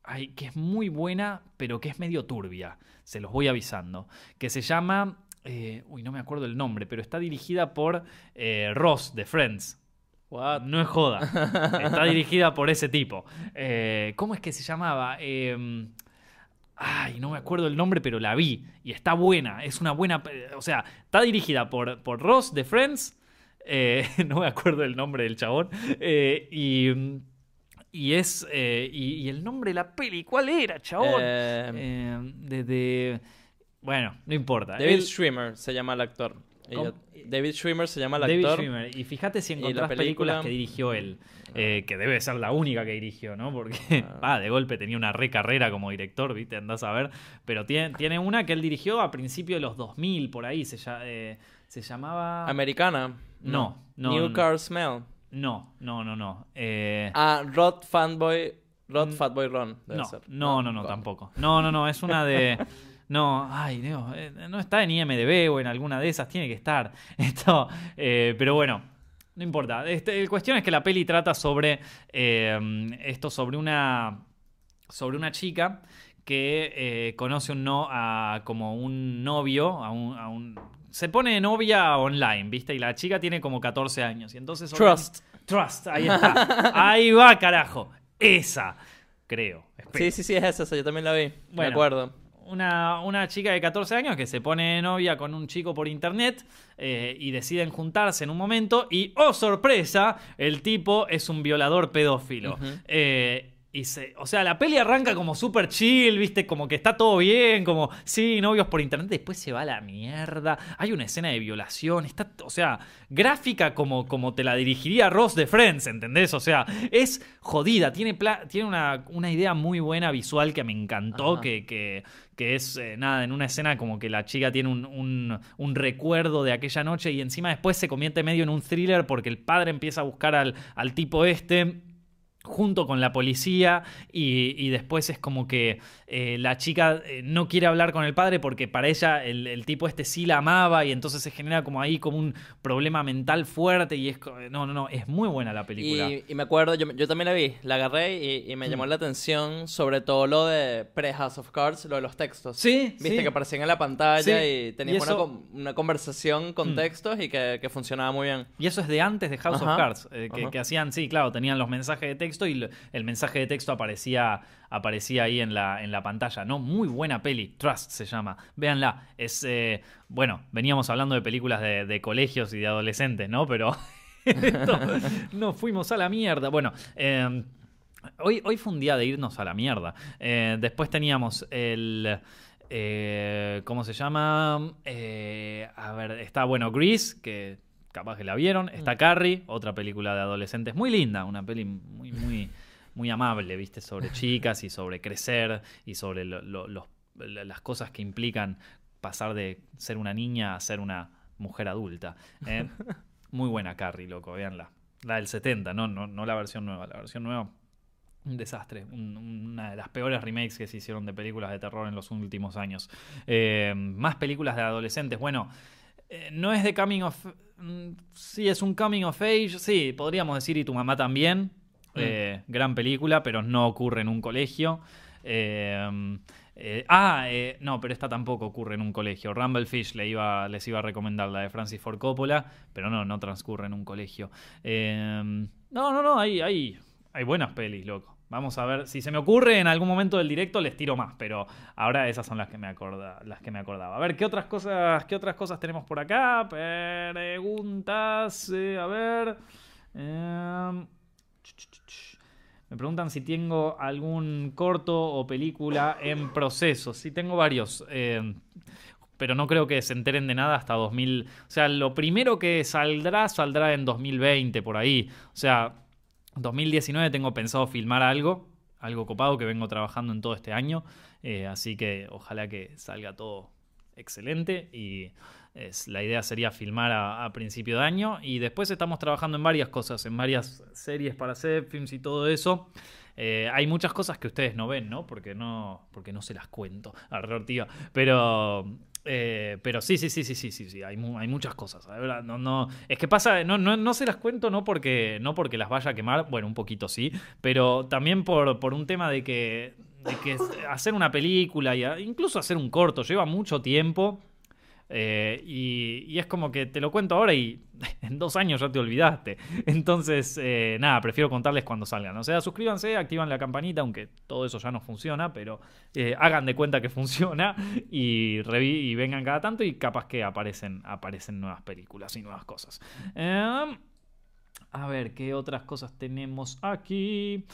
Ay, que es muy buena, pero que es medio turbia. Se los voy avisando. Que se llama. eh, uy, no me acuerdo el nombre, pero está dirigida por eh, Ross de Friends. What? No es joda. Está dirigida por ese tipo. Eh, ¿Cómo es que se llamaba? Eh, ay, no me acuerdo el nombre, pero la vi. Y está buena. Es una buena. O sea, está dirigida por, por Ross de Friends. eh, no me acuerdo el nombre del chabón. y. Y es. eh, y, y el nombre de la peli, ¿cuál era, chabón? Eh, Eh, de, de- Bueno, no importa. David Él- Schwimmer se llama el actor. David Schwimmer se llama el David actor. Schwimmer. Y fíjate si encontrás película- películas que dirigió él. eh, que debe ser la única que dirigió, ¿no? Porque, Ah. de golpe tenía una re carrera como director, ¿viste? Andás a ver. Pero tiene, tiene una que él dirigió a principios de los 2000, por ahí. Se, eh, se llamaba... Americana. No, no, New no. Car Smell. No, no, no, no. Eh, Ah, Rod Fanboy. Rod Fatboy Ron, debe No, ser. no, no, no, tampoco. No, no, no, es una de... No, ay Dios, eh, no está en IMDB o en alguna de esas, tiene que estar. Esto, eh, pero bueno, no importa. Este, la cuestión es que la peli trata sobre eh, esto, sobre una, sobre una chica que eh, conoce un no a como un novio, a un, a un- se pone de novia online, ¿viste? Y la chica tiene como 14 años. Y entonces Trust. Trust, ahí está. Ahí va, carajo. Esa, creo. espero. Sí, sí, sí, es esa, esa, yo también la vi. Bueno. Me acuerdo. Una, una chica de 14 años que se pone de novia con un chico por internet eh, y deciden juntarse en un momento y, oh sorpresa, el tipo es un violador pedófilo. Eh, y se, o sea, la peli arranca como súper chill, viste, como que está todo bien, como, sí, novios por internet, después se va a la mierda, hay una escena de violación, está, o sea, gráfica como, como te la dirigiría Ross de Friends, ¿entendés? O sea, es jodida, tiene, pla- tiene una, una idea muy buena visual que me encantó, que, que, que es, eh, nada, en una escena como que la chica tiene un, un- un recuerdo de aquella noche y encima después se convierte medio en un thriller porque el padre empieza a buscar al, al tipo este junto con la policía y, y después es como que eh, la chica eh, no quiere hablar con el padre porque para ella el, el tipo este sí la amaba y entonces se genera como ahí como un problema mental fuerte y es no no no es muy buena la película Y, y me acuerdo, yo, yo también la vi, la agarré y, y me Mm. llamó la atención sobre todo lo de pre-House of Cards, lo de los textos. sí Viste sí. que aparecían en la pantalla Sí, y tenías una, eso- con- una conversación con Mm. textos y que, que funcionaba muy bien. Y eso es de antes de House of Cards, eh, que, que hacían, sí, claro, tenían los mensajes de texto y lo- el mensaje de texto aparecía, aparecía ahí en la, en la pantalla, ¿no? Muy buena peli, Trust se llama, véanla. Es, eh, bueno, veníamos hablando de películas de, colegios y de adolescentes, ¿no? Pero esto, nos fuimos a la mierda. Bueno, eh, Hoy, hoy fue un día de irnos a la mierda. Eh, después teníamos el. eh, ¿Cómo se llama? A ver, está, bueno, Grease, que capaz que la vieron. Está Carrie, otra película de adolescentes muy linda, una peli muy, muy, muy amable, ¿viste? Sobre chicas y sobre crecer y sobre lo- lo- los- las cosas que implican pasar de ser una niña a ser una mujer adulta. ¿eh? Muy buena Carrie, loco, véanla. La del 70, no, no, no la versión nueva. La versión nueva un desastre, un- una de las peores remakes que se hicieron de películas de terror en los últimos años. Eh, más películas de adolescentes, bueno, eh, no es de coming of... mm, sí, es un coming of age, sí, podríamos decir y tu mamá también. Eh, gran película, pero no ocurre en un colegio. Eh, eh, ah, eh, no, pero esta tampoco ocurre en un colegio. Rumble Fish le iba, les iba a recomendar la de Francis Ford Coppola, pero no, no transcurre en un colegio. Eh, no, no, no, hay, hay, hay buenas pelis, loco. Vamos a ver, si se me ocurre en algún momento del directo les tiro más, pero ahora esas son las que me acorda, las que me acordaba. A ver, ¿qué otras cosas, qué otras cosas tenemos por acá? Preguntas, eh, a ver. Em, me preguntan si tengo algún corto o película en proceso. Sí, tengo varios. eh, pero no creo que se enteren de nada hasta 2000. O sea, lo primero que saldrá, saldrá en 2020, por ahí. O sea, 2019 tengo pensado filmar algo. Algo copado que vengo trabajando en todo este año. eh, así que ojalá que salga todo excelente. Y la idea sería filmar a, principio de año. Y después estamos trabajando en varias cosas, en varias series para hacer, films y todo eso. Eh, hay muchas cosas que ustedes no ven, ¿no? Porque no, porque no se las cuento. Tío. Pero. Eh, pero sí, sí, sí, sí, sí, sí, sí. Hay, hay muchas cosas. No, no, es que pasa, no, no, no se las cuento no porque, no porque las vaya a quemar, bueno, un poquito sí, pero también por, por un tema de que, de que hacer una película y incluso hacer un corto lleva mucho tiempo. Eh, y, es como que te lo cuento ahora y en dos años ya te olvidaste. Entonces, eh, nada, prefiero contarles cuando salgan. O sea, suscríbanse, activan la campanita, aunque todo eso ya no funciona, pero eh, hagan de cuenta que funciona y, y vengan cada tanto y capaz que aparecen, aparecen nuevas películas y nuevas cosas. Em, a ver, ¿qué otras cosas tenemos aquí?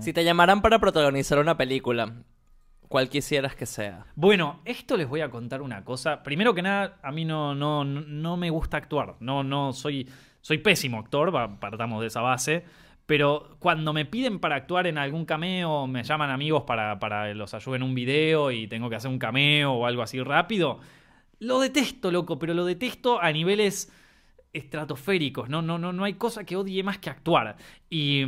Si te llamaran para protagonizar una película, ¿cuál quisieras que sea? Bueno, esto les voy a contar una cosa. Primero que nada, a mí no, no, no, me gusta actuar. No, no, soy, soy pésimo actor, partamos de esa base. Pero cuando me piden para actuar en algún cameo, me llaman amigos para, para los ayude en un video y tengo que hacer un cameo o algo así rápido, lo detesto, loco, pero lo detesto a niveles estratosféricos. No, no, no, no hay cosa que odie más que actuar. Y.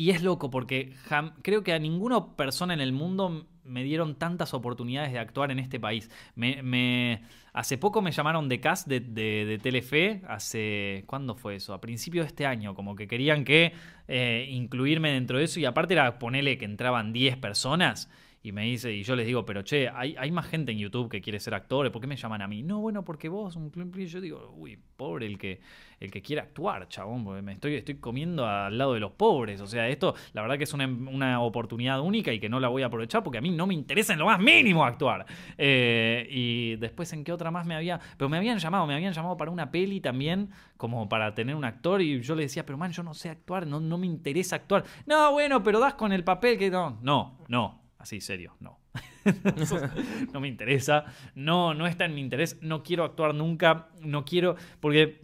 Y es loco porque creo que a ninguna persona en el mundo me dieron tantas oportunidades de actuar en este país. Me, me- hace poco me llamaron de cast de, de- de Telefe, hace... ¿Cuándo fue eso? A principios de este año, como que querían que eh, incluirme dentro de eso y aparte era ponerle que entraban 10 personas. Y me dice, y yo les digo, pero che, hay, hay más gente en YouTube que quiere ser actor, ¿por qué me llaman a mí? No, bueno, porque vos, un plin, yo digo, uy, pobre el que, el que quiere actuar, chabón, porque me estoy, estoy comiendo al lado de los pobres. O sea, esto, la verdad que es una, una oportunidad única y que no la voy a aprovechar porque a mí no me interesa en lo más mínimo actuar. Eh, y después, ¿en qué otra más me había? Pero me habían llamado, me habían llamado para una peli también, como para tener un actor, y yo le decía, pero man, yo no sé actuar, no, no me interesa actuar. No, bueno, pero das con el papel que no, no, no. Así, serio, no. no me interesa, no, no está en mi interés, no quiero actuar nunca, no quiero, porque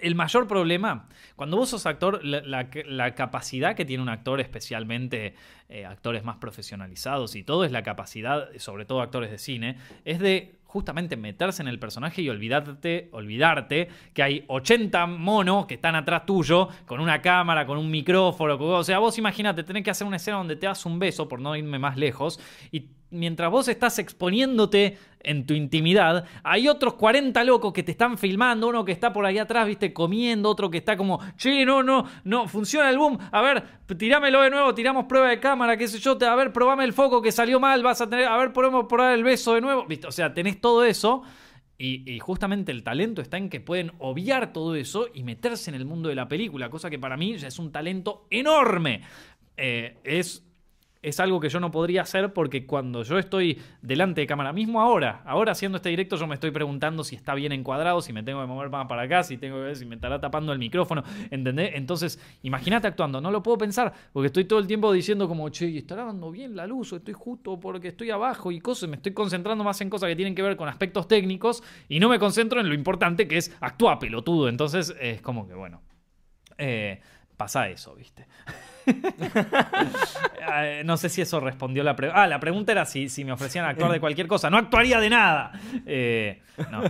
el mayor problema, cuando vos sos actor, la, capacidad que tiene un actor, especialmente eh, actores más profesionalizados y todo, es la capacidad, sobre todo actores de cine, es de justamente meterse en el personaje y olvidarte, olvidarte que hay 80 monos que están atrás tuyo con una cámara, con un micrófono. O sea, vos imagínate, tenés que hacer una escena donde te das un beso, por no irme más lejos, y mientras vos estás exponiéndote en tu intimidad, hay otros 40 locos que te están filmando, uno que está por ahí atrás, viste, comiendo, otro que está como, che, no, no, no, funciona el boom, a ver, tirámelo de nuevo, tiramos prueba de cámara, qué sé yo, a ver, probame el foco que salió mal, vas a tener, a ver, podemos probar el beso de nuevo, viste, o sea, tenés todo eso. Y, justamente el talento está en que pueden obviar todo eso y meterse en el mundo de la película, cosa que para mí es un talento enorme. Eh, es es algo que yo no podría hacer porque cuando yo estoy delante de cámara, mismo ahora, ahora haciendo este directo, yo me estoy preguntando si está bien encuadrado, si me tengo que mover más para acá, si tengo que ver si me estará tapando el micrófono, ¿entendés? Entonces, imagínate actuando, no lo puedo pensar porque estoy todo el tiempo diciendo como, che, ¿y ¿estará dando bien la luz o estoy justo porque estoy abajo y cosas? Me estoy concentrando más en cosas que tienen que ver con aspectos técnicos y no me concentro en lo importante que es actuar pelotudo. Entonces, es como que, bueno, eh, pasa eso, ¿viste? Eh, no sé si eso respondió la pregunta. Ah, la pregunta era si, si me ofrecían actuar de cualquier cosa. No actuaría de nada. Eh, no,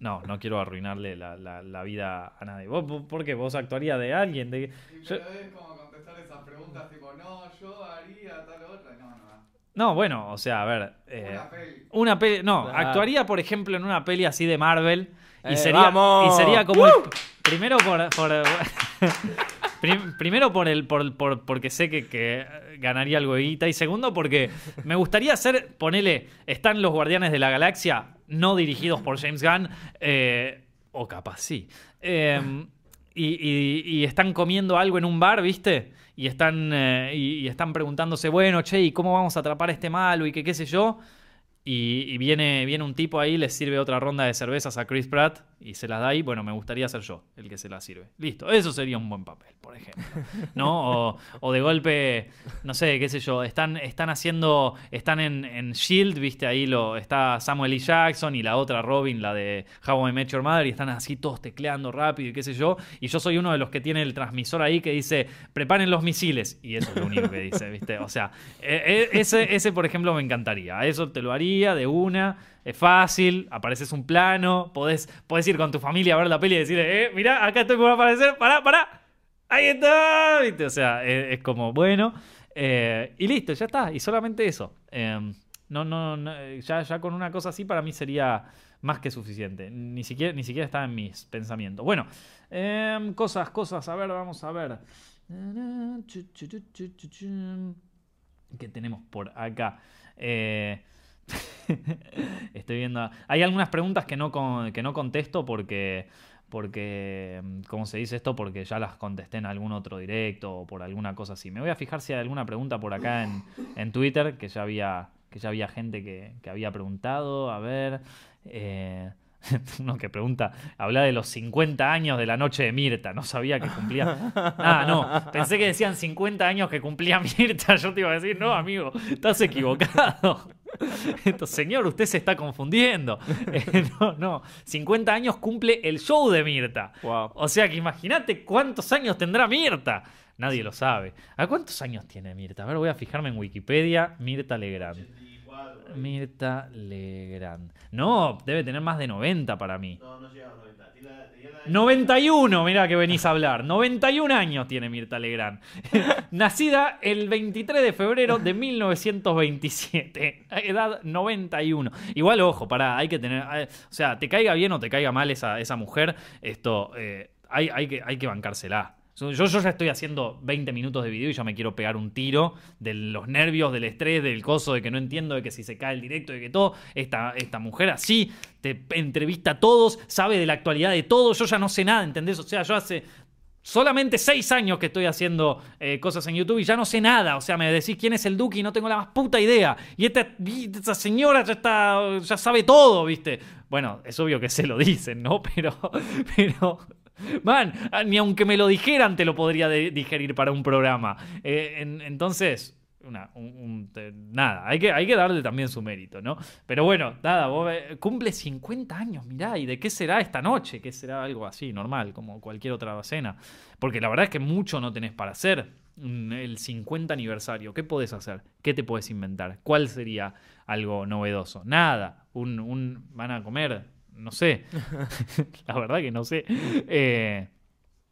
no, no quiero arruinarle la, la- la vida a nadie. ¿Vos, vos- ¿Por qué? ¿Vos actuaría de alguien? De... Y Yo- es como contestar esas preguntas tipo, no, yo haría tal otra. No, no. No, bueno, o sea, a ver. eh, Una peli. Una peli. No, Claro. actuaría, por ejemplo, en una peli así de Marvel. Y Eh, sería. vamos. Y sería como. el- primero por. por- prim- primero por el. Por, por- porque sé que, ganaría algo. Y segundo, porque me gustaría hacer. Ponele. Están los Guardianes de la Galaxia. No dirigidos por James Gunn. eh, o capaz sí. Eh, y, y- están comiendo algo en un bar, ¿viste? Y están, eh, y, están preguntándose, bueno, che, ¿y cómo vamos a atrapar a este malo? Y que qué sé yo. Y, viene, viene un tipo ahí, le sirve otra ronda de cervezas a Chris Pratt y se las da ahí. Bueno, me gustaría ser yo el que se las sirve. Listo, eso sería un buen papel, por ejemplo. ¿No? O, de golpe, no sé, qué sé yo, están, están haciendo, están en, en Shield, viste, ahí lo, está Samuel L. Jackson y la otra Robin, la de How I Met Your Mother, y están así todos tecleando rápido y qué sé yo. Y yo soy uno de los que tiene el transmisor ahí que dice, preparen los misiles. Y eso es lo único que dice, viste. O sea, eh, eh, ese, ese, por ejemplo, me encantaría. Eso te lo haría de una. Es fácil, apareces un plano, podés, podés ir con tu familia a ver la peli y decirle, eh, mirá, acá estoy por aparecer, pará, pará. Ahí está, ¿viste? O sea, es, como bueno. eh, y listo, ya está. Y solamente eso. Eh, no, no, ya, ya con una cosa así para mí sería más que suficiente. Ni siquiera, ni siquiera está en mis pensamientos. Bueno, em, cosas, cosas. A ver, vamos a ver. ¿Qué tenemos por acá? Eh, estoy viendo. Hay algunas preguntas que no, con- que no contesto porque. Porque, ¿cómo se dice esto? Porque ya las contesté en algún otro directo o por alguna cosa así. Me voy a fijar si hay alguna pregunta por acá en, en Twitter, que ya había, que ya había gente que, que había preguntado. A ver. eh, uno que pregunta, habla de los 50 años de la noche de Mirta. No sabía que cumplía. Ah, no. Pensé que decían 50 años que cumplía Mirta. Yo te iba a decir, no, amigo, estás equivocado. Entonces, señor, usted se está confundiendo. Eh, no, no. 50 años cumple el show de Mirta. Wow. O sea que imagínate cuántos años tendrá Mirta. Nadie lo sabe. ¿A cuántos años tiene Mirta? A ver, voy a fijarme en Wikipedia. Mirta Legrand. 94. por ahí. Mirta Legrand. No, debe tener más de 90 para mí. No, no llega a los 90. Tiene la- tenía la- 91, mirá que venís a hablar. 91 años tiene Mirta Legrand. Nacida el 23 de febrero de 1927. Edad 91. Igual, ojo, pará, hay que tener. eh, O sea, te caiga bien o te caiga mal esa, mujer, esto. eh, hay, que, hay que bancársela. Yo, yo ya estoy haciendo 20 minutos de video y ya me quiero pegar un tiro de los nervios, del estrés, del coso, de que no entiendo, de que si se cae el directo, de que todo. Esta, esta mujer así te entrevista a todos, sabe de la actualidad de todo. Yo ya no sé nada, ¿entendés? O sea, yo hace solamente 6 años que estoy haciendo eh, cosas en YouTube y ya no sé nada. O sea, me decís quién es el Duque y no tengo la más puta idea. Y esta, esta señora ya está, ya sabe todo, ¿viste? Bueno, es obvio que se lo dicen, ¿no? Pero, pero, man, ah, ni aunque me lo dijeran te lo podría digerir para un programa. Eh, en- entonces, nada, hay que, hay que darle también su mérito, ¿no? Pero bueno, nada, vos, cumple 50 años, mirá, ¿y de qué será esta noche? ¿Qué será algo así, normal, como cualquier otra cena? Porque la verdad es que mucho no tenés para hacer. Mm, El 50 aniversario, ¿qué podés hacer? ¿Qué te puedes inventar? ¿Cuál sería algo novedoso? Nada, un van a comer, no sé. la verdad que no sé. Eh,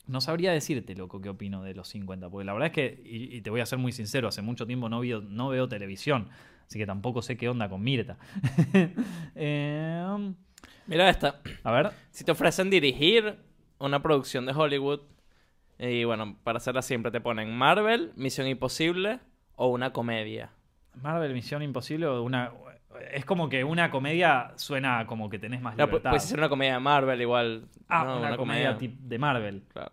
no sabría decirte, loco, qué opino de los 50, porque la verdad es que, y, y te voy a ser muy sincero, hace mucho tiempo no, veo- no veo televisión, así que tampoco sé qué onda con Mirta. Eh, Mira esta. a ver, Si te ofrecen dirigir una producción de Hollywood, y bueno, para hacerla siempre te ponen Marvel, Misión Imposible o una comedia. Marvel Misión Imposible, o una, es como que una comedia suena como que tenés más libertad. puedes hacer una comedia de Marvel igual. ah, no, una, comedia de Marvel. Claro.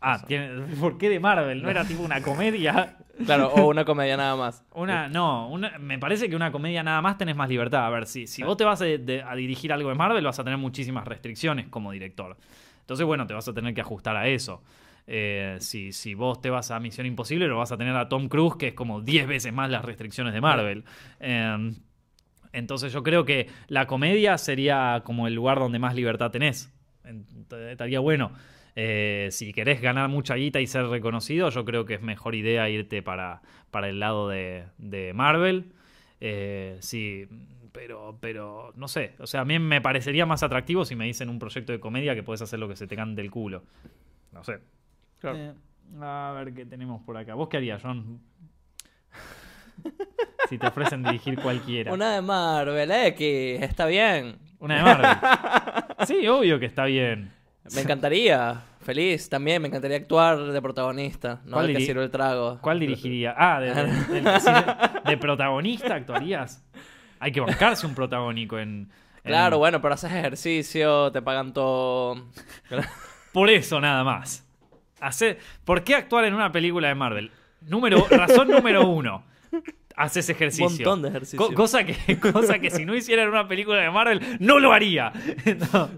Ah, Eso. tiene, ¿por qué de Marvel? ¿No era tipo una comedia? Claro, o una comedia nada más. Una, no, una- me parece que una comedia nada más tenés más libertad. A ver, si, si vos te vas a, de- a dirigir algo de Marvel, vas a tener muchísimas restricciones como director. Entonces, bueno, te vas a tener que ajustar a eso. Eh, si, si vos te vas a Misión Imposible, lo vas a tener a Tom Cruise, que es como 10 veces más las restricciones de Marvel. Eh, entonces, yo creo que la comedia sería como el lugar donde más libertad tenés. Ent- Estaría bueno. Eh, si querés ganar mucha guita y ser reconocido, yo creo que es mejor idea irte para, para el lado de, de Marvel. Eh, sí, pero, pero no sé. O sea, a mí me parecería más atractivo si me dicen un proyecto de comedia que puedes hacer lo que se te cante el culo. No sé. Claro. Eh, a ver qué tenemos por acá. ¿Vos qué harías, John? Si te ofrecen dirigir cualquiera. Una de Marvel, X, está bien. Una de Marvel. Sí, obvio que está bien. Me encantaría. Feliz también, me encantaría actuar de protagonista, no ¿Cuál de que sirve el trago. ¿Cuál dirigiría? Ah, de, de- del- sí, de- de protagonista actuarías. Hay que bancarse un protagónico en. en- Claro, bueno, pero haces ejercicio, te pagan todo. Por eso nada más. ¿Por qué actuar en una película de Marvel? Número, razón número uno. Haces ejercicio. Un montón de ejercicio. Co- cosa, que, cosa que si no hiciera en una película de Marvel, no lo haría. No.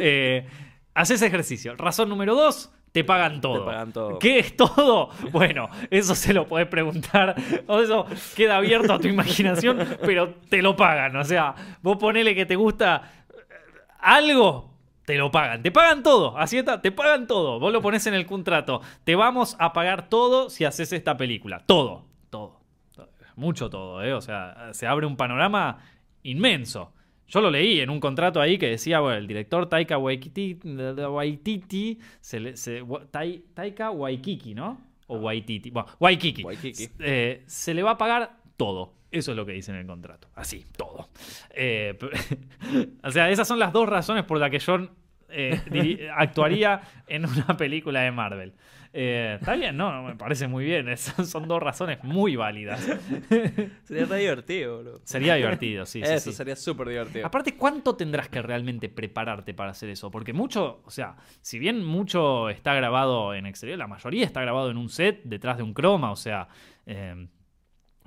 Eh, haces ejercicio. Razón número dos, te pagan todo. Te pagan todo. ¿Qué es todo? Bueno, eso se lo podés preguntar. O eso queda abierto a tu imaginación, pero te lo pagan. O sea, vos ponele que te gusta algo, te lo pagan. Te pagan todo. Así está, te pagan todo. Vos lo pones en el contrato. Te vamos a pagar todo si haces esta película. Todo. Mucho todo, ¿eh? O sea, se abre un panorama inmenso. Yo lo leí en un contrato ahí que decía, bueno, el director Taika Waititi, Waititi se le- se- wa- Tai- Taika Waikiki, ¿no? O Waititi. Bueno, Waikiki. Waikiki. Eh, se le va a pagar todo. Eso es lo que dice en el contrato. Así, todo. Eh, o sea, esas son las dos razones por las que yo eh, actuaría en una película de Marvel. Eh, está bien, no, no, me parece muy bien. Es- son dos razones muy válidas. Sería re divertido, bro. Sería divertido, sí, sí, Eso sí. sería súper divertido. Aparte, ¿cuánto tendrás que realmente prepararte para hacer eso? Porque mucho, o sea, si bien mucho está grabado en exterior, la mayoría está grabado en un set detrás de un croma, o sea, eh,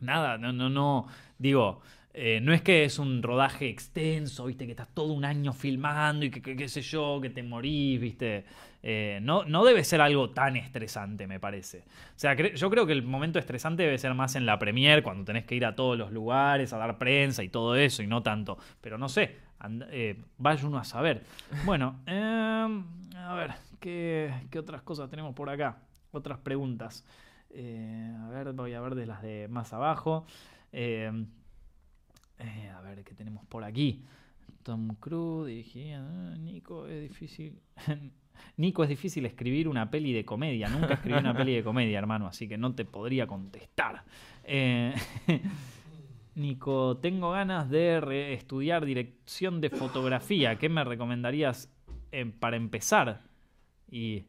nada, no, no, no, digo, eh, no es que es un rodaje extenso, viste, que estás todo un año filmando y que, qué sé yo, que te morís, viste. Eh, no, no debe ser algo tan estresante, me parece. O sea, yo creo que el momento estresante debe ser más en la premier, cuando tenés que ir a todos los lugares, a dar prensa y todo eso, y no tanto. Pero no sé, eh, vaya uno a saber. Bueno, em, a ver, ¿qué, qué otras cosas tenemos por acá? Otras preguntas. Eh, a ver, voy a ver de las de más abajo. Em, Eh, a ver qué tenemos por aquí. Tom Cruise dirigía. ah, Nico, es difícil. Nico, es difícil escribir una peli de comedia. Nunca escribí una peli de comedia, hermano, así que no te podría contestar. Eh, Nico, tengo ganas de estudiar dirección de fotografía. ¿Qué me recomendarías eh, para empezar? Y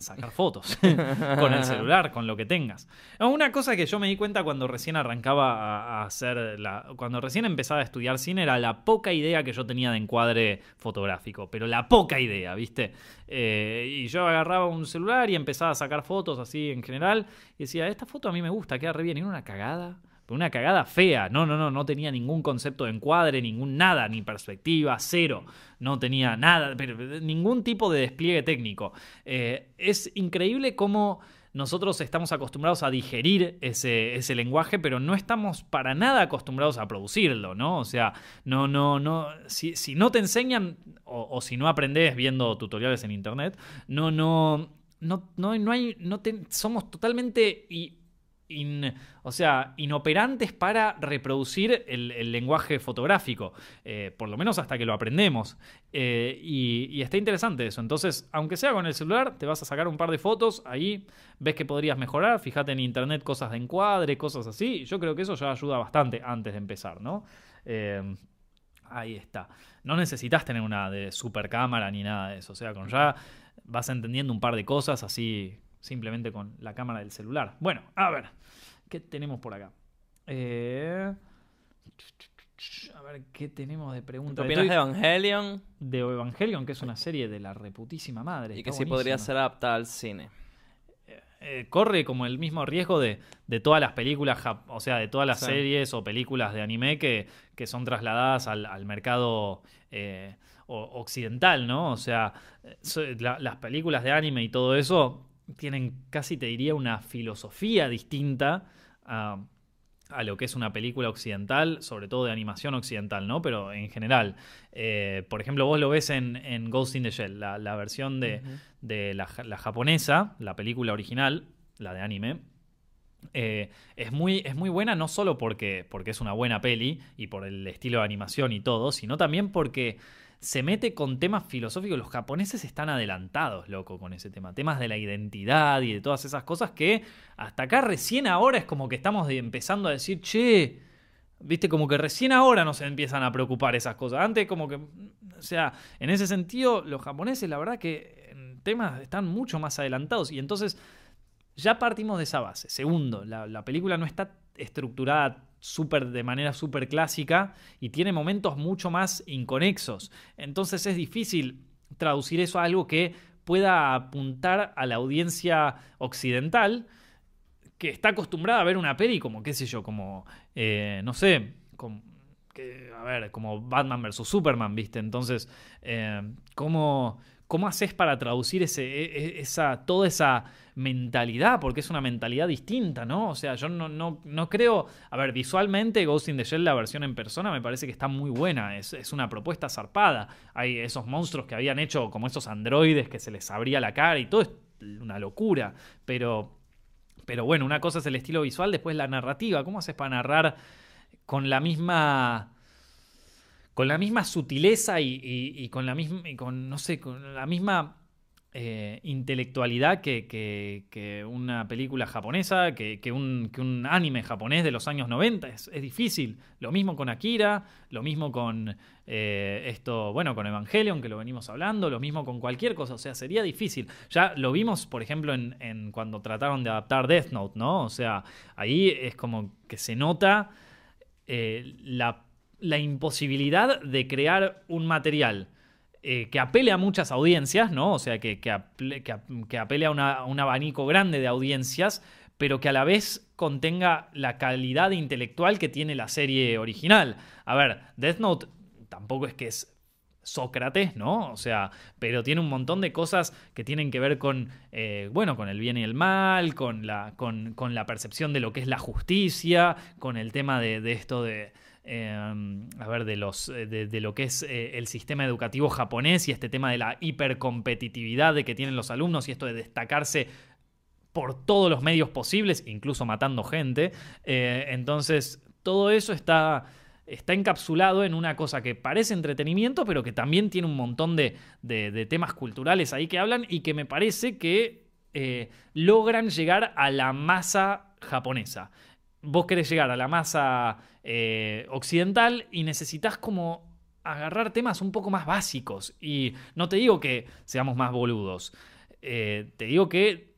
sacar fotos con el celular, con lo que tengas. No, Una cosa que yo me di cuenta cuando recién arrancaba a, hacer la. Cuando recién empezaba a estudiar cine era la poca idea que yo tenía de encuadre fotográfico. Pero la poca idea, ¿viste? Eh, y yo agarraba un celular y empezaba a sacar fotos así en general. Y decía, esta foto a mí me gusta, queda re bien. Era una cagada. Una cagada fea. No, no, no, no tenía ningún concepto de encuadre, ningún nada, ni perspectiva, cero. No tenía nada, pero ningún tipo de despliegue técnico. Eh, es increíble cómo nosotros estamos acostumbrados a digerir ese, ese lenguaje, pero no estamos para nada acostumbrados a producirlo, ¿no? O sea, no, no, no. Si, si no te enseñan, o, si no aprendes viendo tutoriales en internet, no, no. No, no, no hay. No somos totalmente. O sea, inoperantes para reproducir el, lenguaje fotográfico, eh, por lo menos hasta que lo aprendemos. Eh, y, y está interesante eso. Entonces, aunque sea con el celular, te vas a sacar un par de fotos, ahí ves que podrías mejorar, fíjate en internet cosas de encuadre, cosas así. Yo creo que eso ya ayuda bastante antes de empezar, ¿no? Eh, ahí está. No necesitas tener una de super cámara ni nada de eso. O sea, con ya vas entendiendo un par de cosas así simplemente con la cámara del celular. Bueno, a ver, ¿qué tenemos por acá? Eh, a ver, ¿qué tenemos de ¿Qué preguntas? opinas de Evangelion? de Evangelion, que es una serie de la reputísima madre. Y que sí podría ser adaptada al cine. Eh, corre como el mismo riesgo de, de todas las películas, o sea, de todas las Sí. series o películas de anime que, que son trasladadas al, al mercado eh, occidental, ¿no? O sea, eh, la- las películas de anime y todo eso tienen casi, te diría, una filosofía distinta a, a lo que es una película occidental, sobre todo de animación occidental, ¿no? Pero en general, eh, por ejemplo, vos lo ves en, en Ghost in the Shell, la, la versión de, de la, ja- la japonesa, la película original, la de anime. eh, es, muy, es muy buena no solo porque, porque es una buena peli y por el estilo de animación y todo, sino también porque se mete con temas filosóficos. Los japoneses están adelantados, loco, con ese tema. Temas de la identidad y de todas esas cosas que hasta acá recién ahora es como que estamos empezando a decir, che, viste, como que recién ahora nos empiezan a preocupar esas cosas. Antes como que, o sea, en ese sentido, los japoneses la verdad que temas están mucho más adelantados y entonces ya partimos de esa base. Segundo, la película no está estructurada súper de manera súper clásica y tiene momentos mucho más inconexos. Entonces es difícil traducir eso a algo que pueda apuntar a la audiencia occidental que está acostumbrada a ver una peli como, qué sé yo, como, eh, no sé, que, a ver, como Batman vs. Superman, ¿viste? Entonces, eh, ¿cómo, ¿cómo haces para traducir ese, e- e- esa, toda esa mentalidad? Porque es una mentalidad distinta, ¿no? O sea, yo no, no, no creo, a ver, visualmente Ghost in the Shell, la versión en persona, me parece que está muy buena, es, es una propuesta zarpada. Hay esos monstruos que habían hecho como esos androides que se les abría la cara y todo es una locura, pero... Pero bueno, una cosa es el estilo visual, después la narrativa. ¿Cómo haces para narrar con la misma. Con la misma sutileza y, con la misma. y con, no sé, con la misma eh, intelectualidad que, que- una película japonesa, que, un, anime japonés de los años 90. Es, difícil. Lo mismo con Akira, lo mismo con eh, esto, bueno, con Evangelion, que lo venimos hablando, lo mismo con cualquier cosa. O sea, sería difícil. Ya lo vimos, por ejemplo, en cuando trataron de adaptar Death Note, ¿no? O sea, ahí es como que se nota eh, la, la imposibilidad de crear un material eh, que apele a muchas audiencias, ¿no? O sea, que, que, apele a, un abanico grande de audiencias, pero que a la vez contenga la calidad intelectual que tiene la serie original. A ver, Death Note tampoco es que es Sócrates, ¿no? O sea, pero tiene un montón de cosas que tienen que ver con, eh, bueno, con el bien y el mal, con la, con, con la percepción de lo que es la justicia, con el tema de esto de, eh, a ver, de, los, eh, de, lo que es eh, el sistema educativo japonés y este tema de la hipercompetitividad de que tienen los alumnos y esto de destacarse por todos los medios posibles, incluso matando gente. Eh, entonces, todo eso está, está encapsulado en una cosa que parece entretenimiento, pero que también tiene un montón de, de- temas culturales ahí que hablan y que me parece que logran llegar a la masa japonesa. Vos querés llegar a la masa eh, occidental y necesitas como agarrar temas un poco más básicos. Y no te digo que seamos más boludos, eh, te digo que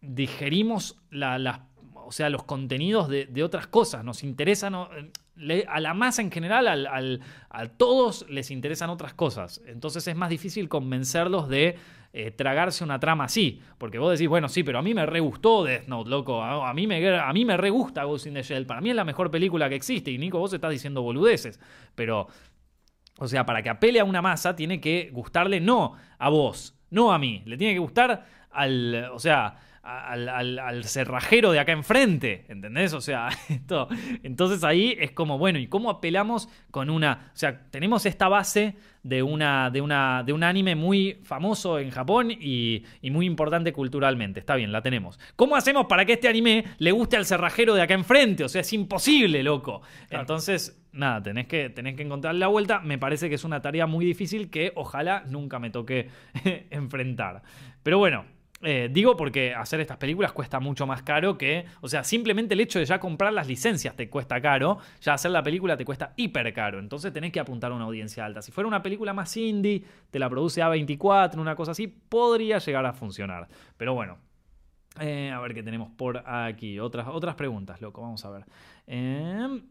digerimos la- o sea, los contenidos de, otras cosas. Nos interesan, a la masa en general, al- al- a todos les interesan otras cosas. Entonces es más difícil convencerlos de eh, tragarse una trama así. Porque vos decís, bueno, sí, pero a mí me re gustó Death Note, loco. A, mí, me, a mí me re gusta Ghost in the Shell. Para mí es la mejor película que existe. Y Nico, vos estás diciendo boludeces. Pero o sea, para que apele a una masa, tiene que gustarle no a vos, no a mí. Le tiene que gustar al. O sea. Al, al- al cerrajero de acá enfrente, ¿entendés? O sea, esto, entonces ahí es como, bueno, ¿y cómo apelamos con una... O sea, tenemos esta base de, una, de, una, de un anime muy famoso en Japón y, y muy importante culturalmente, está bien, la tenemos. ¿Cómo hacemos para que este anime le guste al cerrajero de acá enfrente? O sea, es imposible, loco. Entonces, nada, tenés que, tenés que encontrar la vuelta. Me parece que es una tarea muy difícil que ojalá nunca me toque enfrentar. Pero bueno, eh, digo porque hacer estas películas cuesta mucho más caro que, o sea, simplemente el hecho de ya comprar las licencias te cuesta caro, ya hacer la película te cuesta hiper caro, entonces tenés que apuntar a una audiencia alta. Si fuera una película más indie, te la produce A24, una cosa así, podría llegar a funcionar. Pero bueno, eh, a ver qué tenemos por aquí. Otras, otras preguntas, loco. Vamos a ver. Em.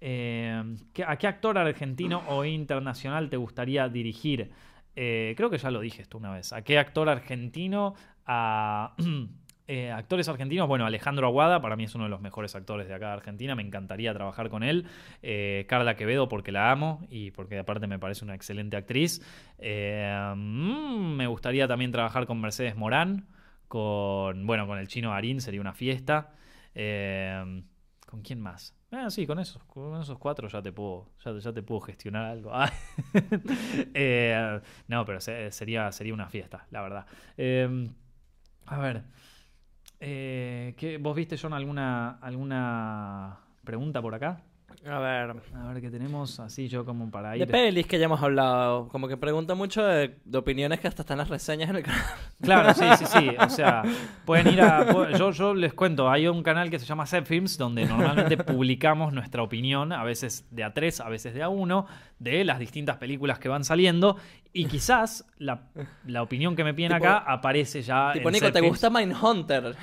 Em, ¿qué- ¿A qué actor argentino o internacional te gustaría dirigir? Eh, creo que ya lo dije esto una vez. ¿A qué actor argentino? A. eh, actores argentinos, bueno, Alejandro Aguada, para mí es uno de los mejores actores de acá de Argentina, me encantaría trabajar con él. Eh, Carla Quevedo, porque la amo y porque aparte me parece una excelente actriz. Eh, mm, me gustaría también trabajar con Mercedes Morán, con, bueno, con el chino Arín, sería una fiesta. ¿Con quién más? Ah, sí, con esos, con esos cuatro ya te puedo, ya, ya te puedo gestionar algo. Ah. Eh, no, pero se- sería, sería una fiesta, la verdad. Eh, a ver. eh, ¿qué- ¿Vos viste, John, alguna, alguna pregunta por acá? A ver. A ver qué tenemos, así yo como para ir. De pelis que ya hemos hablado. Como que pregunta mucho de, de opiniones que hasta están las reseñas en el canal. Claro, sí, sí, sí. O sea, pueden ir a. Yo, yo les cuento, hay un canal que se llama Set Films donde normalmente publicamos nuestra opinión, a veces de a tres, a veces de a uno, de las distintas películas que van saliendo. Y quizás la, la opinión que me piden Tipo- acá aparece ya. tipo, en Nico, Set ¿te Films. gusta Mindhunter?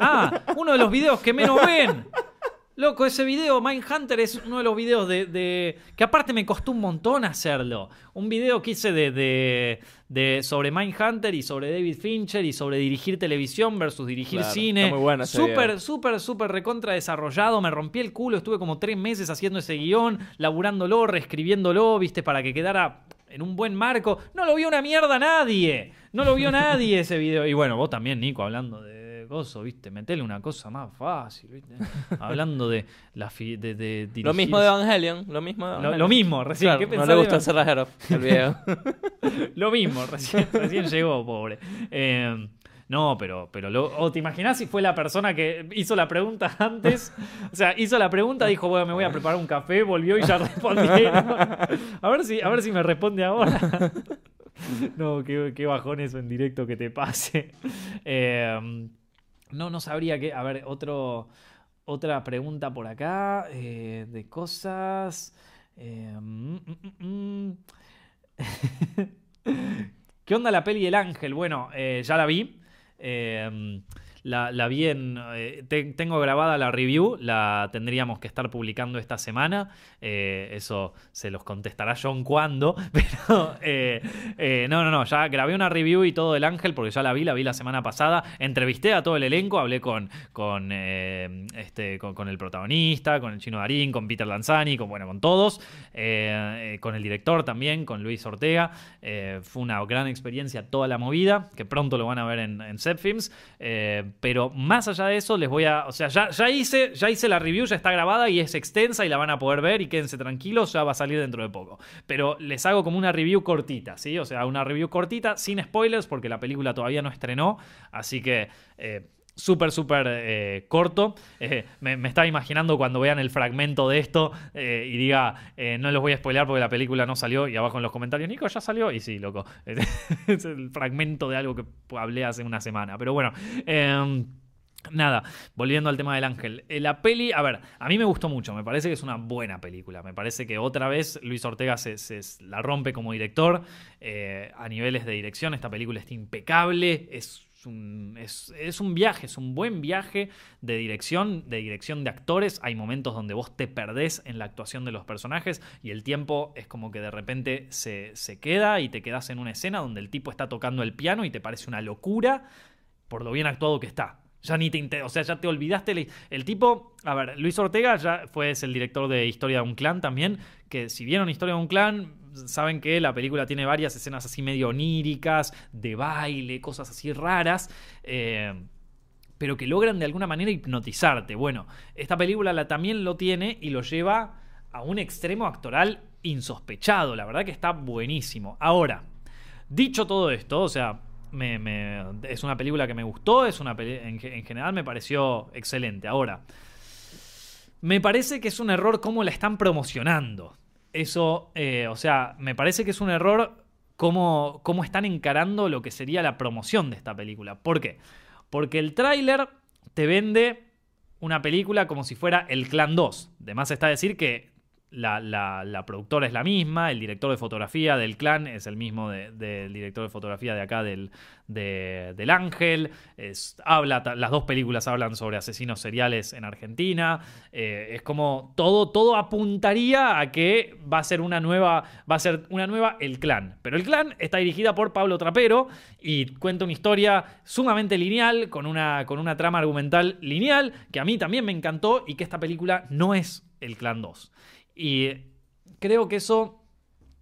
Ah, uno de los videos que menos ven. Loco, ese video, Mindhunter, es uno de los videos de, de- que aparte me costó un montón hacerlo. Un video que hice de, de, de- sobre Mindhunter y sobre David Fincher y sobre dirigir televisión versus dirigir Claro, cine. está muy bueno ese Súper, súper, súper recontra desarrollado. Me rompí el culo, estuve como tres meses haciendo ese guion, laburándolo, reescribiéndolo, viste, para que quedara en un buen marco. No lo vio una mierda nadie. No lo vio nadie ese video. Y bueno, vos también, Nico, hablando de coso, viste, metele una cosa más fácil, viste. Hablando de la fi- de, de Lo mismo de Evangelion. Lo mismo de Lo, Evangelion. lo mismo, recién. Claro, ¿Qué no le el Evangelion? cerrajero. El video. Lo mismo, recién, recién llegó, pobre. Eh, no, pero, pero lo, o te imaginas si fue la persona que hizo la pregunta antes. O sea, hizo la pregunta, dijo, bueno, me voy a preparar un café, volvió y ya respondieron. A ver si, a ver si me responde ahora. No, qué, qué bajón eso en directo que te pase. Eh, no, no sabría qué. A ver, otro, otra pregunta por acá. eh, de cosas. Eh, mm, mm, mm. ¿Qué onda la peli El Ángel? Bueno, eh, ya la vi. La, la vi en. eh, te- tengo grabada la review. La tendríamos que estar publicando esta semana. Eh, eso se los contestará John cuando. Pero. eh, no, no, no. Ya grabé una review y todo del Ángel porque ya la vi. La vi la semana pasada. Entrevisté a todo el elenco. Hablé con. Con, este, con, el protagonista, con el chino Darín, con Peter Lanzani, con, bueno, con todos. con el director también, con Luis Ortega. Fue una gran experiencia toda la movida, que pronto lo van a ver en, en Set Films. Pero más allá de eso, les voy a. O sea, ya, ya, hice, ya hice la review, ya está grabada y es extensa y la van a poder ver. Y quédense tranquilos, ya va a salir dentro de poco. Pero les hago como una review cortita, ¿sí? O sea, una review cortita, sin spoilers, porque la película todavía no estrenó. Así que. eh, súper, súper eh, corto. Eh, me, estaba imaginando cuando vean el fragmento de esto eh, y diga, no los voy a spoilear porque la película no salió y abajo en los comentarios, Nico, ya salió. Y sí, loco, es el fragmento de algo que hablé hace una semana. Pero bueno. em, Nada, volviendo al tema del ángel. La peli, a ver, a mí me gustó mucho, me parece que es una buena película. Me parece que otra vez Luis Ortega se, se- la rompe como director. a niveles de dirección, esta película está impecable. Es un, es, es un viaje, es un buen viaje de dirección, de dirección de actores. Hay momentos donde vos te perdés en la actuación de los personajes y el tiempo es como que de repente se, se queda y te quedas en una escena donde el tipo está tocando el piano y te parece una locura por lo bien actuado que está. Ya ni te o sea, ya te olvidaste. El, tipo, a ver, Luis Ortega ya fue es el director de Historia de un Clan también, que si vieron Historia de un Clan, saben que la película tiene varias escenas así medio oníricas, de baile, cosas así raras. eh, pero que logran de alguna manera hipnotizarte. Bueno, esta película la, también lo tiene y lo lleva a un extremo actoral insospechado. La verdad que está buenísimo. Ahora, dicho todo esto, o sea, me- es una película que me gustó, es una en, en general me pareció excelente. Ahora, me parece que es un error cómo la están promocionando. Eso, eh, o sea, me parece que es un error cómo, cómo están encarando lo que sería la promoción de esta película. ¿Por qué? Porque el tráiler te vende una película como si fuera El Clan 2. De más está decir que la, la- productora es la misma, el director de fotografía del clan es el mismo de- del director de fotografía de acá del, de- del Ángel. Habla, las dos películas hablan sobre asesinos seriales en Argentina. Eh, es como todo, todo apuntaría a que va a ser una nueva, va a ser una nueva El Clan. Pero El Clan está dirigida por Pablo Trapero y cuenta una historia sumamente lineal, con una, con una trama argumental lineal, que a mí también me encantó y que esta película no es El Clan 2. Y creo que eso...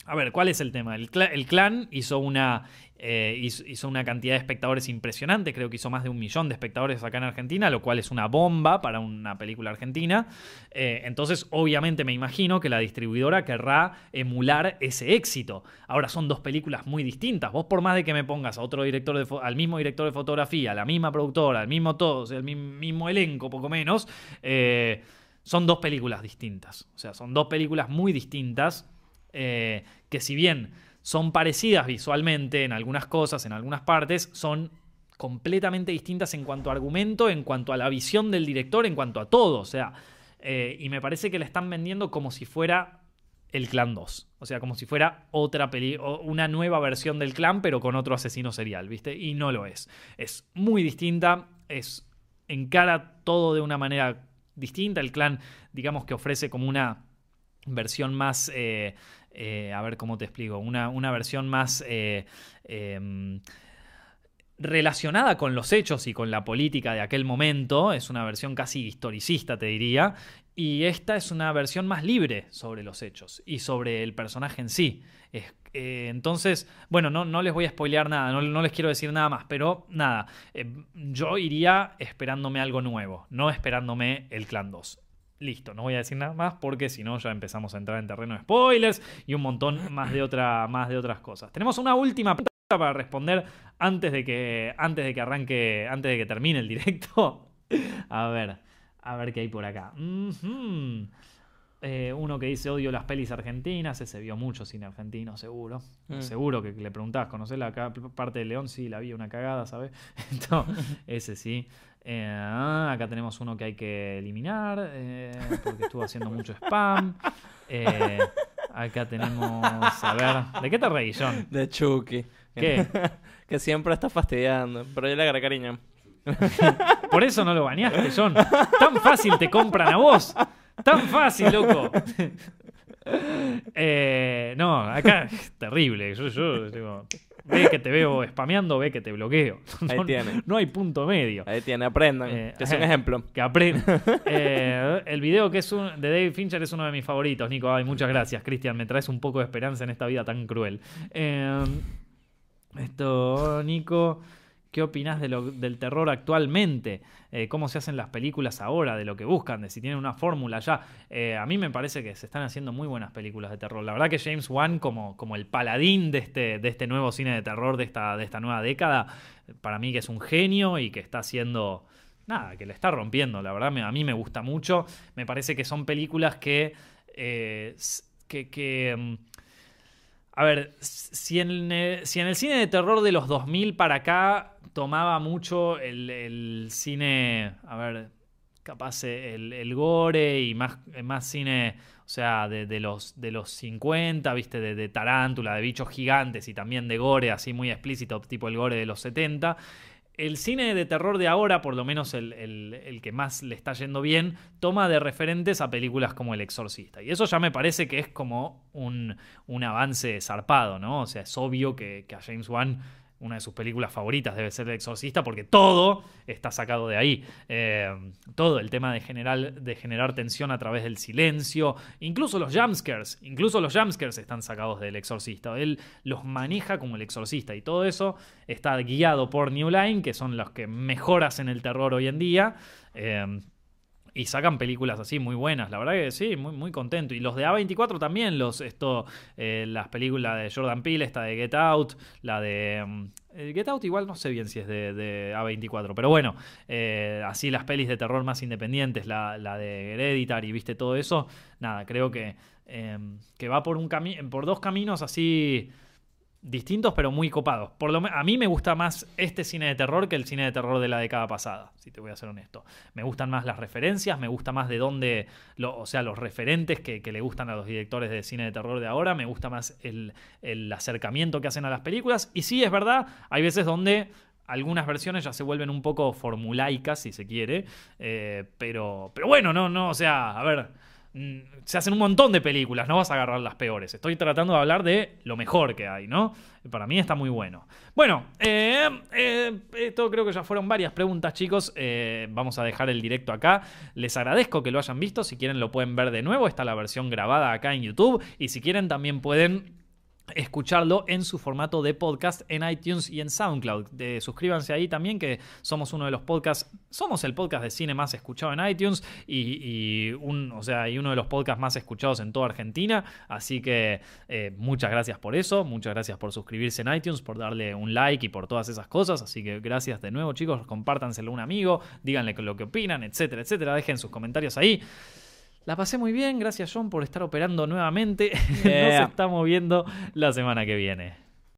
A ver, ¿cuál es el tema? El, cla- el clan hizo una, eh, hizo, una cantidad de espectadores impresionante, creo que hizo más de un millón de espectadores acá en Argentina, lo cual es una bomba para una película argentina. Eh, entonces, obviamente me imagino que la distribuidora querrá emular ese éxito. Ahora son dos películas muy distintas. Vos por más de que me pongas a otro director de al mismo director de fotografía, a la misma productora, al mismo todo, el mi- mismo elenco, poco menos, eh, son dos películas distintas. O sea, son dos películas muy distintas eh, que si bien son parecidas visualmente en algunas cosas, en algunas partes, son completamente distintas en cuanto a argumento, en cuanto a la visión del director, en cuanto a todo. O sea, eh, y me parece que la están vendiendo como si fuera el Clan 2. O sea, como si fuera otra peli una nueva versión del clan, pero con otro asesino serial, ¿viste? Y no lo es. Es muy distinta, es encara todo de una manera distinta. El clan, digamos que ofrece como una versión más. eh, eh, a ver cómo te explico. Una, una versión más. eh, em, relacionada con los hechos y con la política de aquel momento, es una versión casi historicista, te diría, y esta es una versión más libre sobre los hechos y sobre el personaje en sí. Es- eh, entonces, bueno, no, no les voy a spoilear nada, no, les quiero decir nada más, pero nada, eh, yo iría esperándome algo nuevo, no esperándome el Clan 2. Listo, no voy a decir nada más porque si no ya empezamos a entrar en terreno de spoilers y un montón más de, otra, más de otras cosas. Tenemos una última pregunta para responder antes de que antes de que arranque, antes de que termine el directo. A ver, a ver qué hay por acá. Ujú. Eh, uno que dice odio las pelis argentinas, ese vio mucho cine argentino, seguro. Mm. Seguro que le preguntabas, ¿conocés la parte de León? Sí, la vi, una cagada, ¿sabes? Entonces, ese sí. Eh, acá tenemos uno que hay que eliminar eh, porque estuvo haciendo mucho spam. Acá tenemos, a ver, ¿de qué te reís, John? De Chucky. ¿Qué? que siempre está fastidiando. Pero yo le agarré cariño. Por eso no lo bañaste, John. Tan fácil te compran a vos. Tan fácil, loco. Eh, no, acá es terrible. Yo, yo digo, ve que te veo spameando, ve que te bloqueo. Ahí No, tiene. no hay punto medio. Ahí tiene, aprendan. Eh, que es un ejemplo. Que aprenda. Eh, el video que es un- de David Fincher es uno de mis favoritos, Nico. Ay, muchas gracias, Cristian. Me traes un poco de esperanza en esta vida tan cruel. Esto, Nico. ¿Qué opinas de del terror actualmente? Eh, ¿Cómo se hacen las películas ahora? De lo que buscan, de si tienen una fórmula ya. Eh, a mí me parece que se están haciendo muy buenas películas de terror. La verdad que James Wan, como, como el paladín de este, de este nuevo cine de terror de esta, de esta nueva década, para mí que es un genio y que está haciendo... Nada, que le está rompiendo. La verdad, a mí me gusta mucho. Me parece que son películas que... eh, que, que, mm, a ver, si en, si en el cine de terror de los 2000 para acá tomaba mucho el, cine, a ver, capaz el, gore y más, más cine, o sea, de, los, de los 50, viste, de, tarántula, de bichos gigantes y también de gore, así muy explícito, tipo el gore de los 70. El cine de terror de ahora, por lo menos el, el- el que más le está yendo bien, toma de referentes a películas como El Exorcista. Y eso ya me parece que es como un, un avance zarpado, ¿no? O sea, es obvio que, que a James Wan una de sus películas favoritas debe ser El Exorcista porque todo está sacado de ahí. Eh, todo el tema de generar, tensión a través del silencio, incluso los jumpscares, incluso los jumpscares están sacados del Exorcista. Él los maneja como el Exorcista y todo eso está guiado por New Line, que son los que mejor hacen el terror hoy en día. Eh, y sacan películas así muy buenas, la verdad que sí, muy, muy contento. Y los de A24 también, los, esto, eh, las películas de Jordan Peele, esta de Get Out, la de... mm, eh, Get Out igual no sé bien si es de, de A24, pero bueno, eh, así las pelis de terror más independientes, la, la de Hereditary, viste todo eso, nada, creo que, eh, que va por, un por dos caminos así distintos pero muy copados. Por lo a mí me gusta más este cine de terror que el cine de terror de la década pasada, si te voy a ser honesto. Me gustan más las referencias, me gusta más de dónde, lo- o sea, los referentes que, le gustan a los directores de cine de terror de ahora, me gusta más el, el acercamiento que hacen a las películas. Y sí, es verdad, hay veces donde algunas versiones ya se vuelven un poco formulaicas, si se quiere, eh, pero, pero bueno, no, no, o sea, a ver, se hacen un montón de películas, no vas a agarrar las peores. Estoy tratando de hablar de lo mejor que hay, ¿no? Para mí está muy bueno. Bueno, eh, eh, esto creo que ya fueron varias preguntas, chicos. Eh, vamos a dejar el directo acá. Les agradezco que lo hayan visto. Si quieren lo pueden ver de nuevo. Está la versión grabada acá en YouTube. Y si quieren también pueden escucharlo en su formato de podcast en iTunes y en SoundCloud. De- suscríbanse ahí también que somos uno de los podcasts, somos el podcast de cine más escuchado en iTunes y, o sea, uno de los podcasts más escuchados en toda Argentina. Así que eh, muchas gracias por eso, muchas gracias por suscribirse en iTunes, por darle un like y por todas esas cosas. Así que gracias de nuevo chicos, compártanselo a un amigo, díganle lo que opinan, etcétera, etcétera. Dejen sus comentarios ahí. La pasé muy bien, gracias John por estar operando nuevamente. Nos estamos viendo la semana que viene.